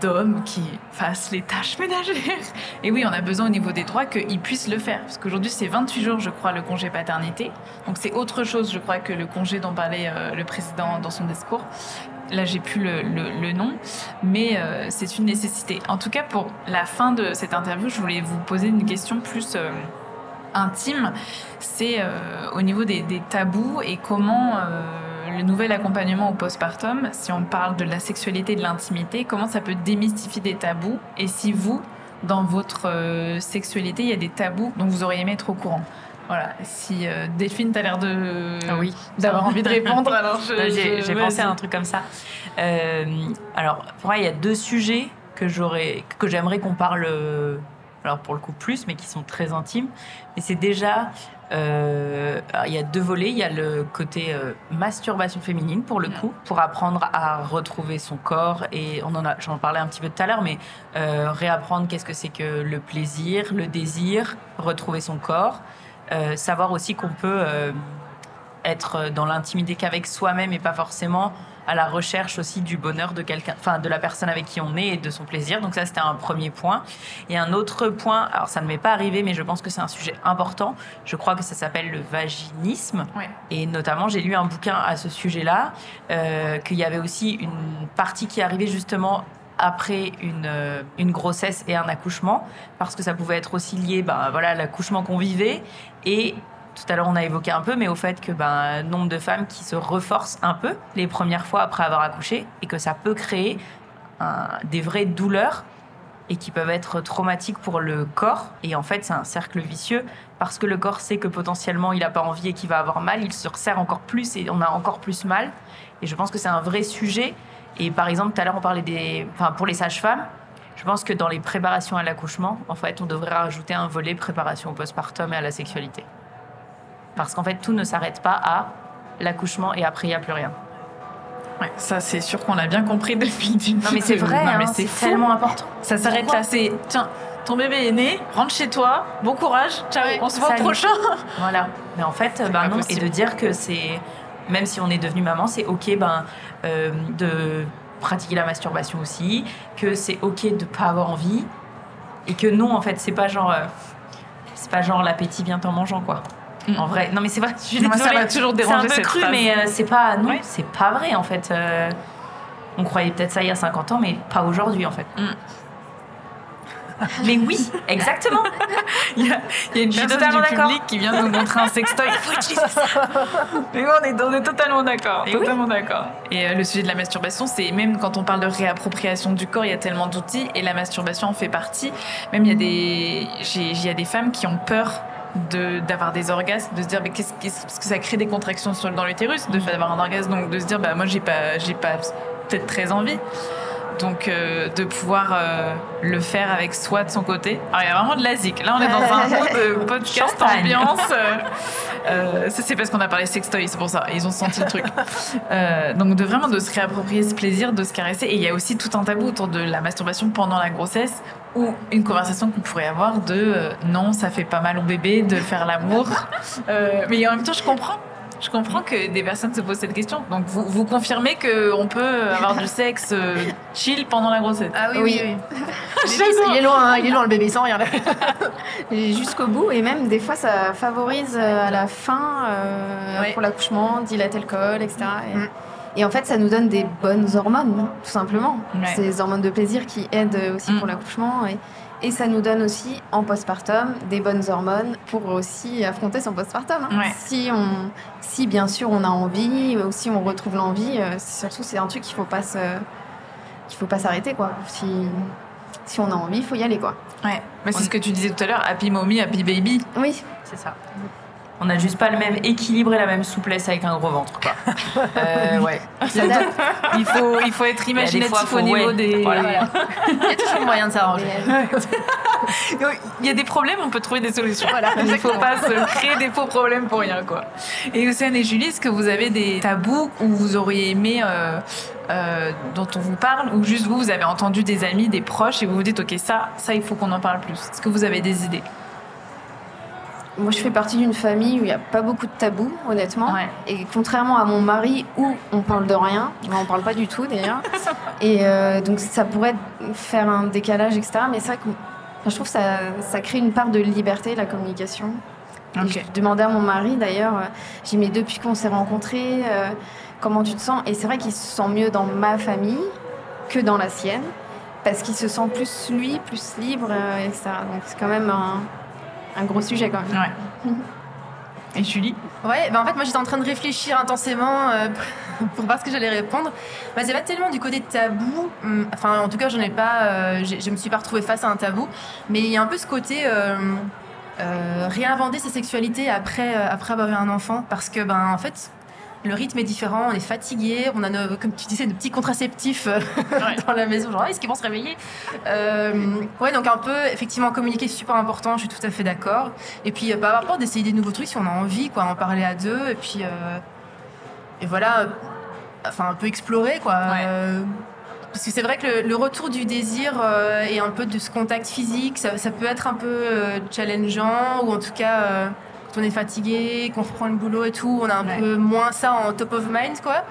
d'hommes qui fassent les tâches ménagères. Et oui, on a besoin au niveau des droits qu'ils puissent le faire. Parce qu'aujourd'hui, c'est 28 jours, je crois, le congé paternité. Donc c'est autre chose, je crois, que le congé dont parlait euh, le président dans son discours. Là, j'ai plus le, nom, mais euh, c'est une nécessité. En tout cas, pour la fin de cette interview, je voulais vous poser une question plus euh, intime. C'est au niveau des, tabous et comment le nouvel accompagnement au postpartum, si on parle de la sexualité et de l'intimité, comment ça peut démystifier des tabous? Et si vous, dans votre euh, sexualité, il y a des tabous dont vous auriez aimé être au courant? Voilà, si euh, Delphine, t'as l'air de ah oui, d'avoir envie de répondre, alors j'ai pensé à un truc comme ça. Euh, alors, pour moi, il y a deux sujets que j'aurais, que j'aimerais qu'on parle, alors pour le coup plus, mais qui sont très intimes. Mais c'est déjà euh, il y a deux volets. Il y a le côté euh, masturbation féminine pour le coup, pour apprendre à retrouver son corps. Et on en a, j'en parlais un petit peu tout à l'heure, mais euh, réapprendre qu'est-ce que c'est que le plaisir, le désir, retrouver son corps. savoir aussi qu'on peut être dans l'intimité qu'avec soi-même et pas forcément à la recherche aussi du bonheur de quelqu'un, enfin de la personne avec qui on est et de son plaisir. Donc ça, c'était un premier point. Et un autre point, alors ça ne m'est pas arrivé, mais je pense que c'est un sujet important. Je crois que ça s'appelle le vaginisme. Et notamment, j'ai lu un bouquin à ce sujet-là, euh, qu'il y avait aussi une partie qui arrivait justement après une, euh, une grossesse et un accouchement, parce que ça pouvait être aussi lié ben, voilà, à l'accouchement qu'on vivait et tout à l'heure on a évoqué un peu, mais au fait que ben, nombre de femmes qui se reforcent un peu les premières fois après avoir accouché et que ça peut créer des vraies douleurs et qui peuvent être traumatiques pour le corps. Et en fait, c'est un cercle vicieux parce que le corps sait que potentiellement il n'a pas envie et qu'il va avoir mal, il se resserre encore plus et on a encore plus mal. Et je pense que c'est un vrai sujet. Et par exemple, tout à l'heure, on parlait des. Enfin, pour les sages-femmes, je pense que dans les préparations à l'accouchement, en fait, on devrait rajouter un volet préparation au postpartum et à la sexualité. Parce qu'en fait, tout ne s'arrête pas à l'accouchement et après, il n'y a plus rien. Ouais, ça c'est sûr qu'on l'a bien compris depuis le début. Non mais c'est vrai, hein, c'est tellement important. Ça s'arrête là, c'est tiens, ton bébé est né, rentre chez toi, bon courage, ciao, on se voit au prochain. Voilà. Mais en fait, ben non. Et possible. de dire que c'est, même si on est devenu maman, c'est ok ben, euh, de pratiquer la masturbation aussi, que c'est ok de pas avoir envie, et que non, en fait, c'est pas genre, euh, c'est pas genre l'appétit vient en mangeant quoi. En vrai, non mais c'est vrai. Je suis Moi, ça désolée. m'a toujours C'est un dérangé peu cru, phrase. mais euh, c'est pas, non, c'est pas vrai en fait. Euh, on croyait peut-être ça il y a 50 ans, mais pas aujourd'hui en fait. Mm. Mais oui, exactement. Il y a, il y a une personne du d'accord. public qui vient nous montrer un sextoy. Il faut utiliser ça. Mais on est, on est totalement d'accord. Oui. Totalement d'accord. Et euh, le sujet de la masturbation, c'est même quand on parle de réappropriation du corps, il y a tellement d'outils et la masturbation en fait partie. Même il y a des, j'ai- il y a des femmes qui ont peur de d'avoir des orgasmes, de se dire mais qu'est-ce parce que ça crée des contractions sur, dans l'utérus de faire avoir un orgasme, donc de se dire bah moi j'ai pas j'ai pas peut-être très envie. Donc euh, de pouvoir euh, le faire avec soi de son côté. Alors il y a vraiment de la zik. Là on est dans un mood de podcast Champagne. ambiance. euh, euh, ça c'est parce qu'on a parlé sextoy, c'est pour ça. Ils ont senti le truc. Euh, donc de vraiment de se réapproprier ce plaisir, de se caresser. Et il y a aussi tout un tabou autour de la masturbation pendant la grossesse ou une conversation qu'on pourrait avoir de euh, non ça fait pas mal au bébé de faire l'amour. Euh, mais en même temps je comprends. Je comprends que des personnes se posent cette question. Donc vous, vous confirmez qu'on peut avoir du sexe euh, chill pendant la grossesse. Ah oui, Oui. oui, oui. il est loin, hein, il est loin le bébé sans rien. Jusqu'au bout. Et même, des fois, ça favorise euh, à la fin, euh, Ouais. pour l'accouchement, dilate le col, etc. Et, Mm. Et en fait, ça nous donne des bonnes hormones, tout simplement. Ouais. C'est des hormones de plaisir qui aident aussi Mm. pour l'accouchement. Et, et ça nous donne aussi, en postpartum, des bonnes hormones pour aussi affronter son postpartum. hein. Ouais. Si, on, si, bien sûr, on a envie, ou si on retrouve l'envie, euh, surtout, c'est un truc qu'il ne faut pas se- qu'il faut pas s'arrêter, quoi. Si, si on a envie, il faut y aller, quoi. Ouais. Mais c'est ce que tu disais tout à l'heure, happy mommy, happy baby. Oui, C'est ça. On n'a juste pas le même équilibre et la même souplesse avec un gros ventre. Quoi. Euh, ouais. ça date. Il faut, il faut être imaginatif fois, faut- au niveau ouais. des. Voilà. Il y a toujours moyen de s'arranger. Il y a des problèmes, on peut trouver des solutions. Voilà, Il ne faut pas se créer des faux problèmes pour rien, quoi. Et Océane et Julie, est-ce que vous avez des tabous où vous auriez aimé, euh, euh, dont on vous parle, ou juste vous, vous avez entendu des amis, des proches, et vous vous dites, ok, ça, ça, il faut qu'on en parle plus. Est-ce que vous avez des idées? Moi, je fais partie d'une famille où il n'y a pas beaucoup de tabous, honnêtement. Ouais. Et contrairement à mon mari, où on parle de rien, on n'en parle pas du tout d'ailleurs. Et euh, donc, ça pourrait faire un décalage, etc. Mais c'est vrai que enfin, je trouve que ça, ça crée une part de liberté, la communication. Et Ok. Je demandais à mon mari d'ailleurs, euh, j'ai dit, mais depuis qu'on s'est rencontrés, euh, comment tu te sens? Et c'est vrai qu'il se sent mieux dans ma famille que dans la sienne, parce qu'il se sent plus lui, plus libre, euh, etc. Donc, c'est quand même un, un gros sujet quand même. Ouais. Et Julie? Ouais, bah en fait, moi j'étais en train de réfléchir intensément euh, pour voir ce que j'allais répondre. Bah, c'est pas tellement du côté tabou, hum, enfin en tout cas, j'en ai pas, euh, je me suis pas retrouvée face à un tabou, mais il y a un peu ce côté euh, euh, réinventer sa sexualité après, euh, après avoir eu un enfant, parce que ben en fait. Le rythme est différent, on est fatigué, on a, nos, comme tu disais, de petits contraceptifs euh, dans la maison. Genre, est-ce qu'ils vont se réveiller Euh, Ouais, donc un peu, effectivement, communiquer, c'est super important, je suis tout à fait d'accord. Et puis, euh, bah, avoir peur d'essayer des nouveaux trucs si on a envie, quoi, en parler à deux. Et puis, euh, et voilà, euh, enfin, un peu explorer, quoi. Ouais. Euh, parce que c'est vrai que le, le retour du désir et un peu de ce contact physique, ça, ça peut être un peu challengeant, ou en tout cas, euh, on est fatigué, qu'on reprend le boulot et tout, on a un Ouais. peu moins ça en top of mind, quoi.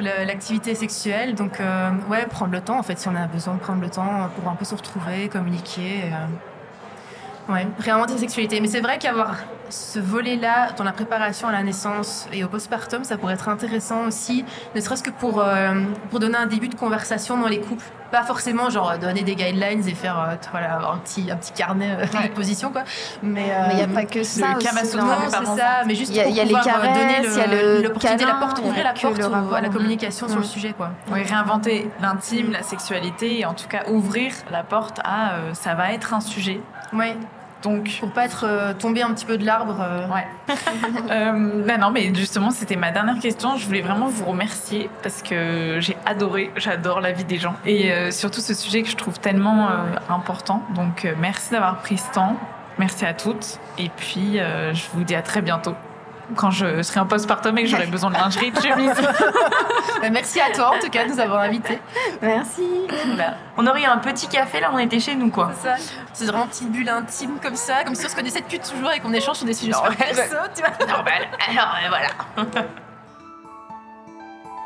L'activité sexuelle, donc euh, ouais, prendre le temps en fait, si on a besoin de prendre le temps pour un peu se retrouver, communiquer. euh, Ouais, réinventer la sexualité. Mais c'est vrai qu'avoir ce volet-là, dans la préparation à la naissance et au postpartum, ça pourrait être intéressant aussi, ne serait-ce que pour, euh, pour donner un début de conversation dans les couples. Pas forcément genre donner des guidelines et faire euh, voilà, un petit, un petit carnet euh, Ouais. de position, quoi. Mais il n'y a euh, pas que ça. le c'est ça, mais juste Il y a- pour il y a les pouvoir, euh, caresses, donner il y a le l'opportunité, la porte, il y a ouvrir la porte au- à la communication sur le Mm. sujet, quoi. Oui, réinventer l'intime, la sexualité et en tout cas ouvrir la porte à euh, ça va être un sujet. Ouais, Donc, pour pas être euh, tombé un petit peu de l'arbre. euh, ouais. euh, ben non, mais justement, c'était ma dernière question. Je voulais vraiment vous remercier parce que j'ai adoré, j'adore la vie des gens et surtout ce sujet que je trouve tellement important. Donc, merci d'avoir pris ce temps. Merci à toutes. Et puis, je vous dis à très bientôt. Quand je serai en postpartum et que j'aurai besoin de lingerie, de chemise. bah, merci à toi, en tout cas, de nous avoir invités. Merci. Voilà. On aurait eu un petit café là, on était chez nous quoi. C'est ça. C'est vraiment une petite bulle intime comme ça, comme si on se connaissait depuis toujours et qu'on échange sur des sujets super ouais, perso, tu vois. Normal. Alors euh, voilà.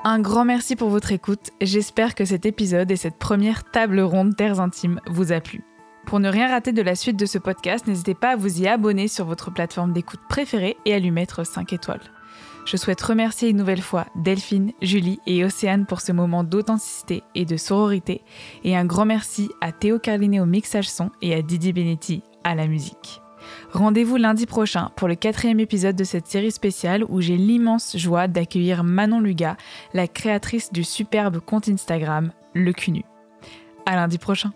Un grand merci pour votre écoute. J'espère que cet épisode et cette première table ronde Terres Intimes vous a plu. Pour ne rien rater de la suite de ce podcast, n'hésitez pas à vous y abonner sur votre plateforme d'écoute préférée et à lui mettre 5 étoiles. Je souhaite remercier une nouvelle fois Delphine, Julie et Océane pour ce moment d'authenticité et de sororité. Et un grand merci à Théo Carlinet au mixage son et à Didier Benetti à la musique. Rendez-vous lundi prochain pour le quatrième épisode de cette série spéciale où j'ai l'immense joie d'accueillir Manon Luga, la créatrice du superbe compte Instagram Le Cunu. À lundi prochain.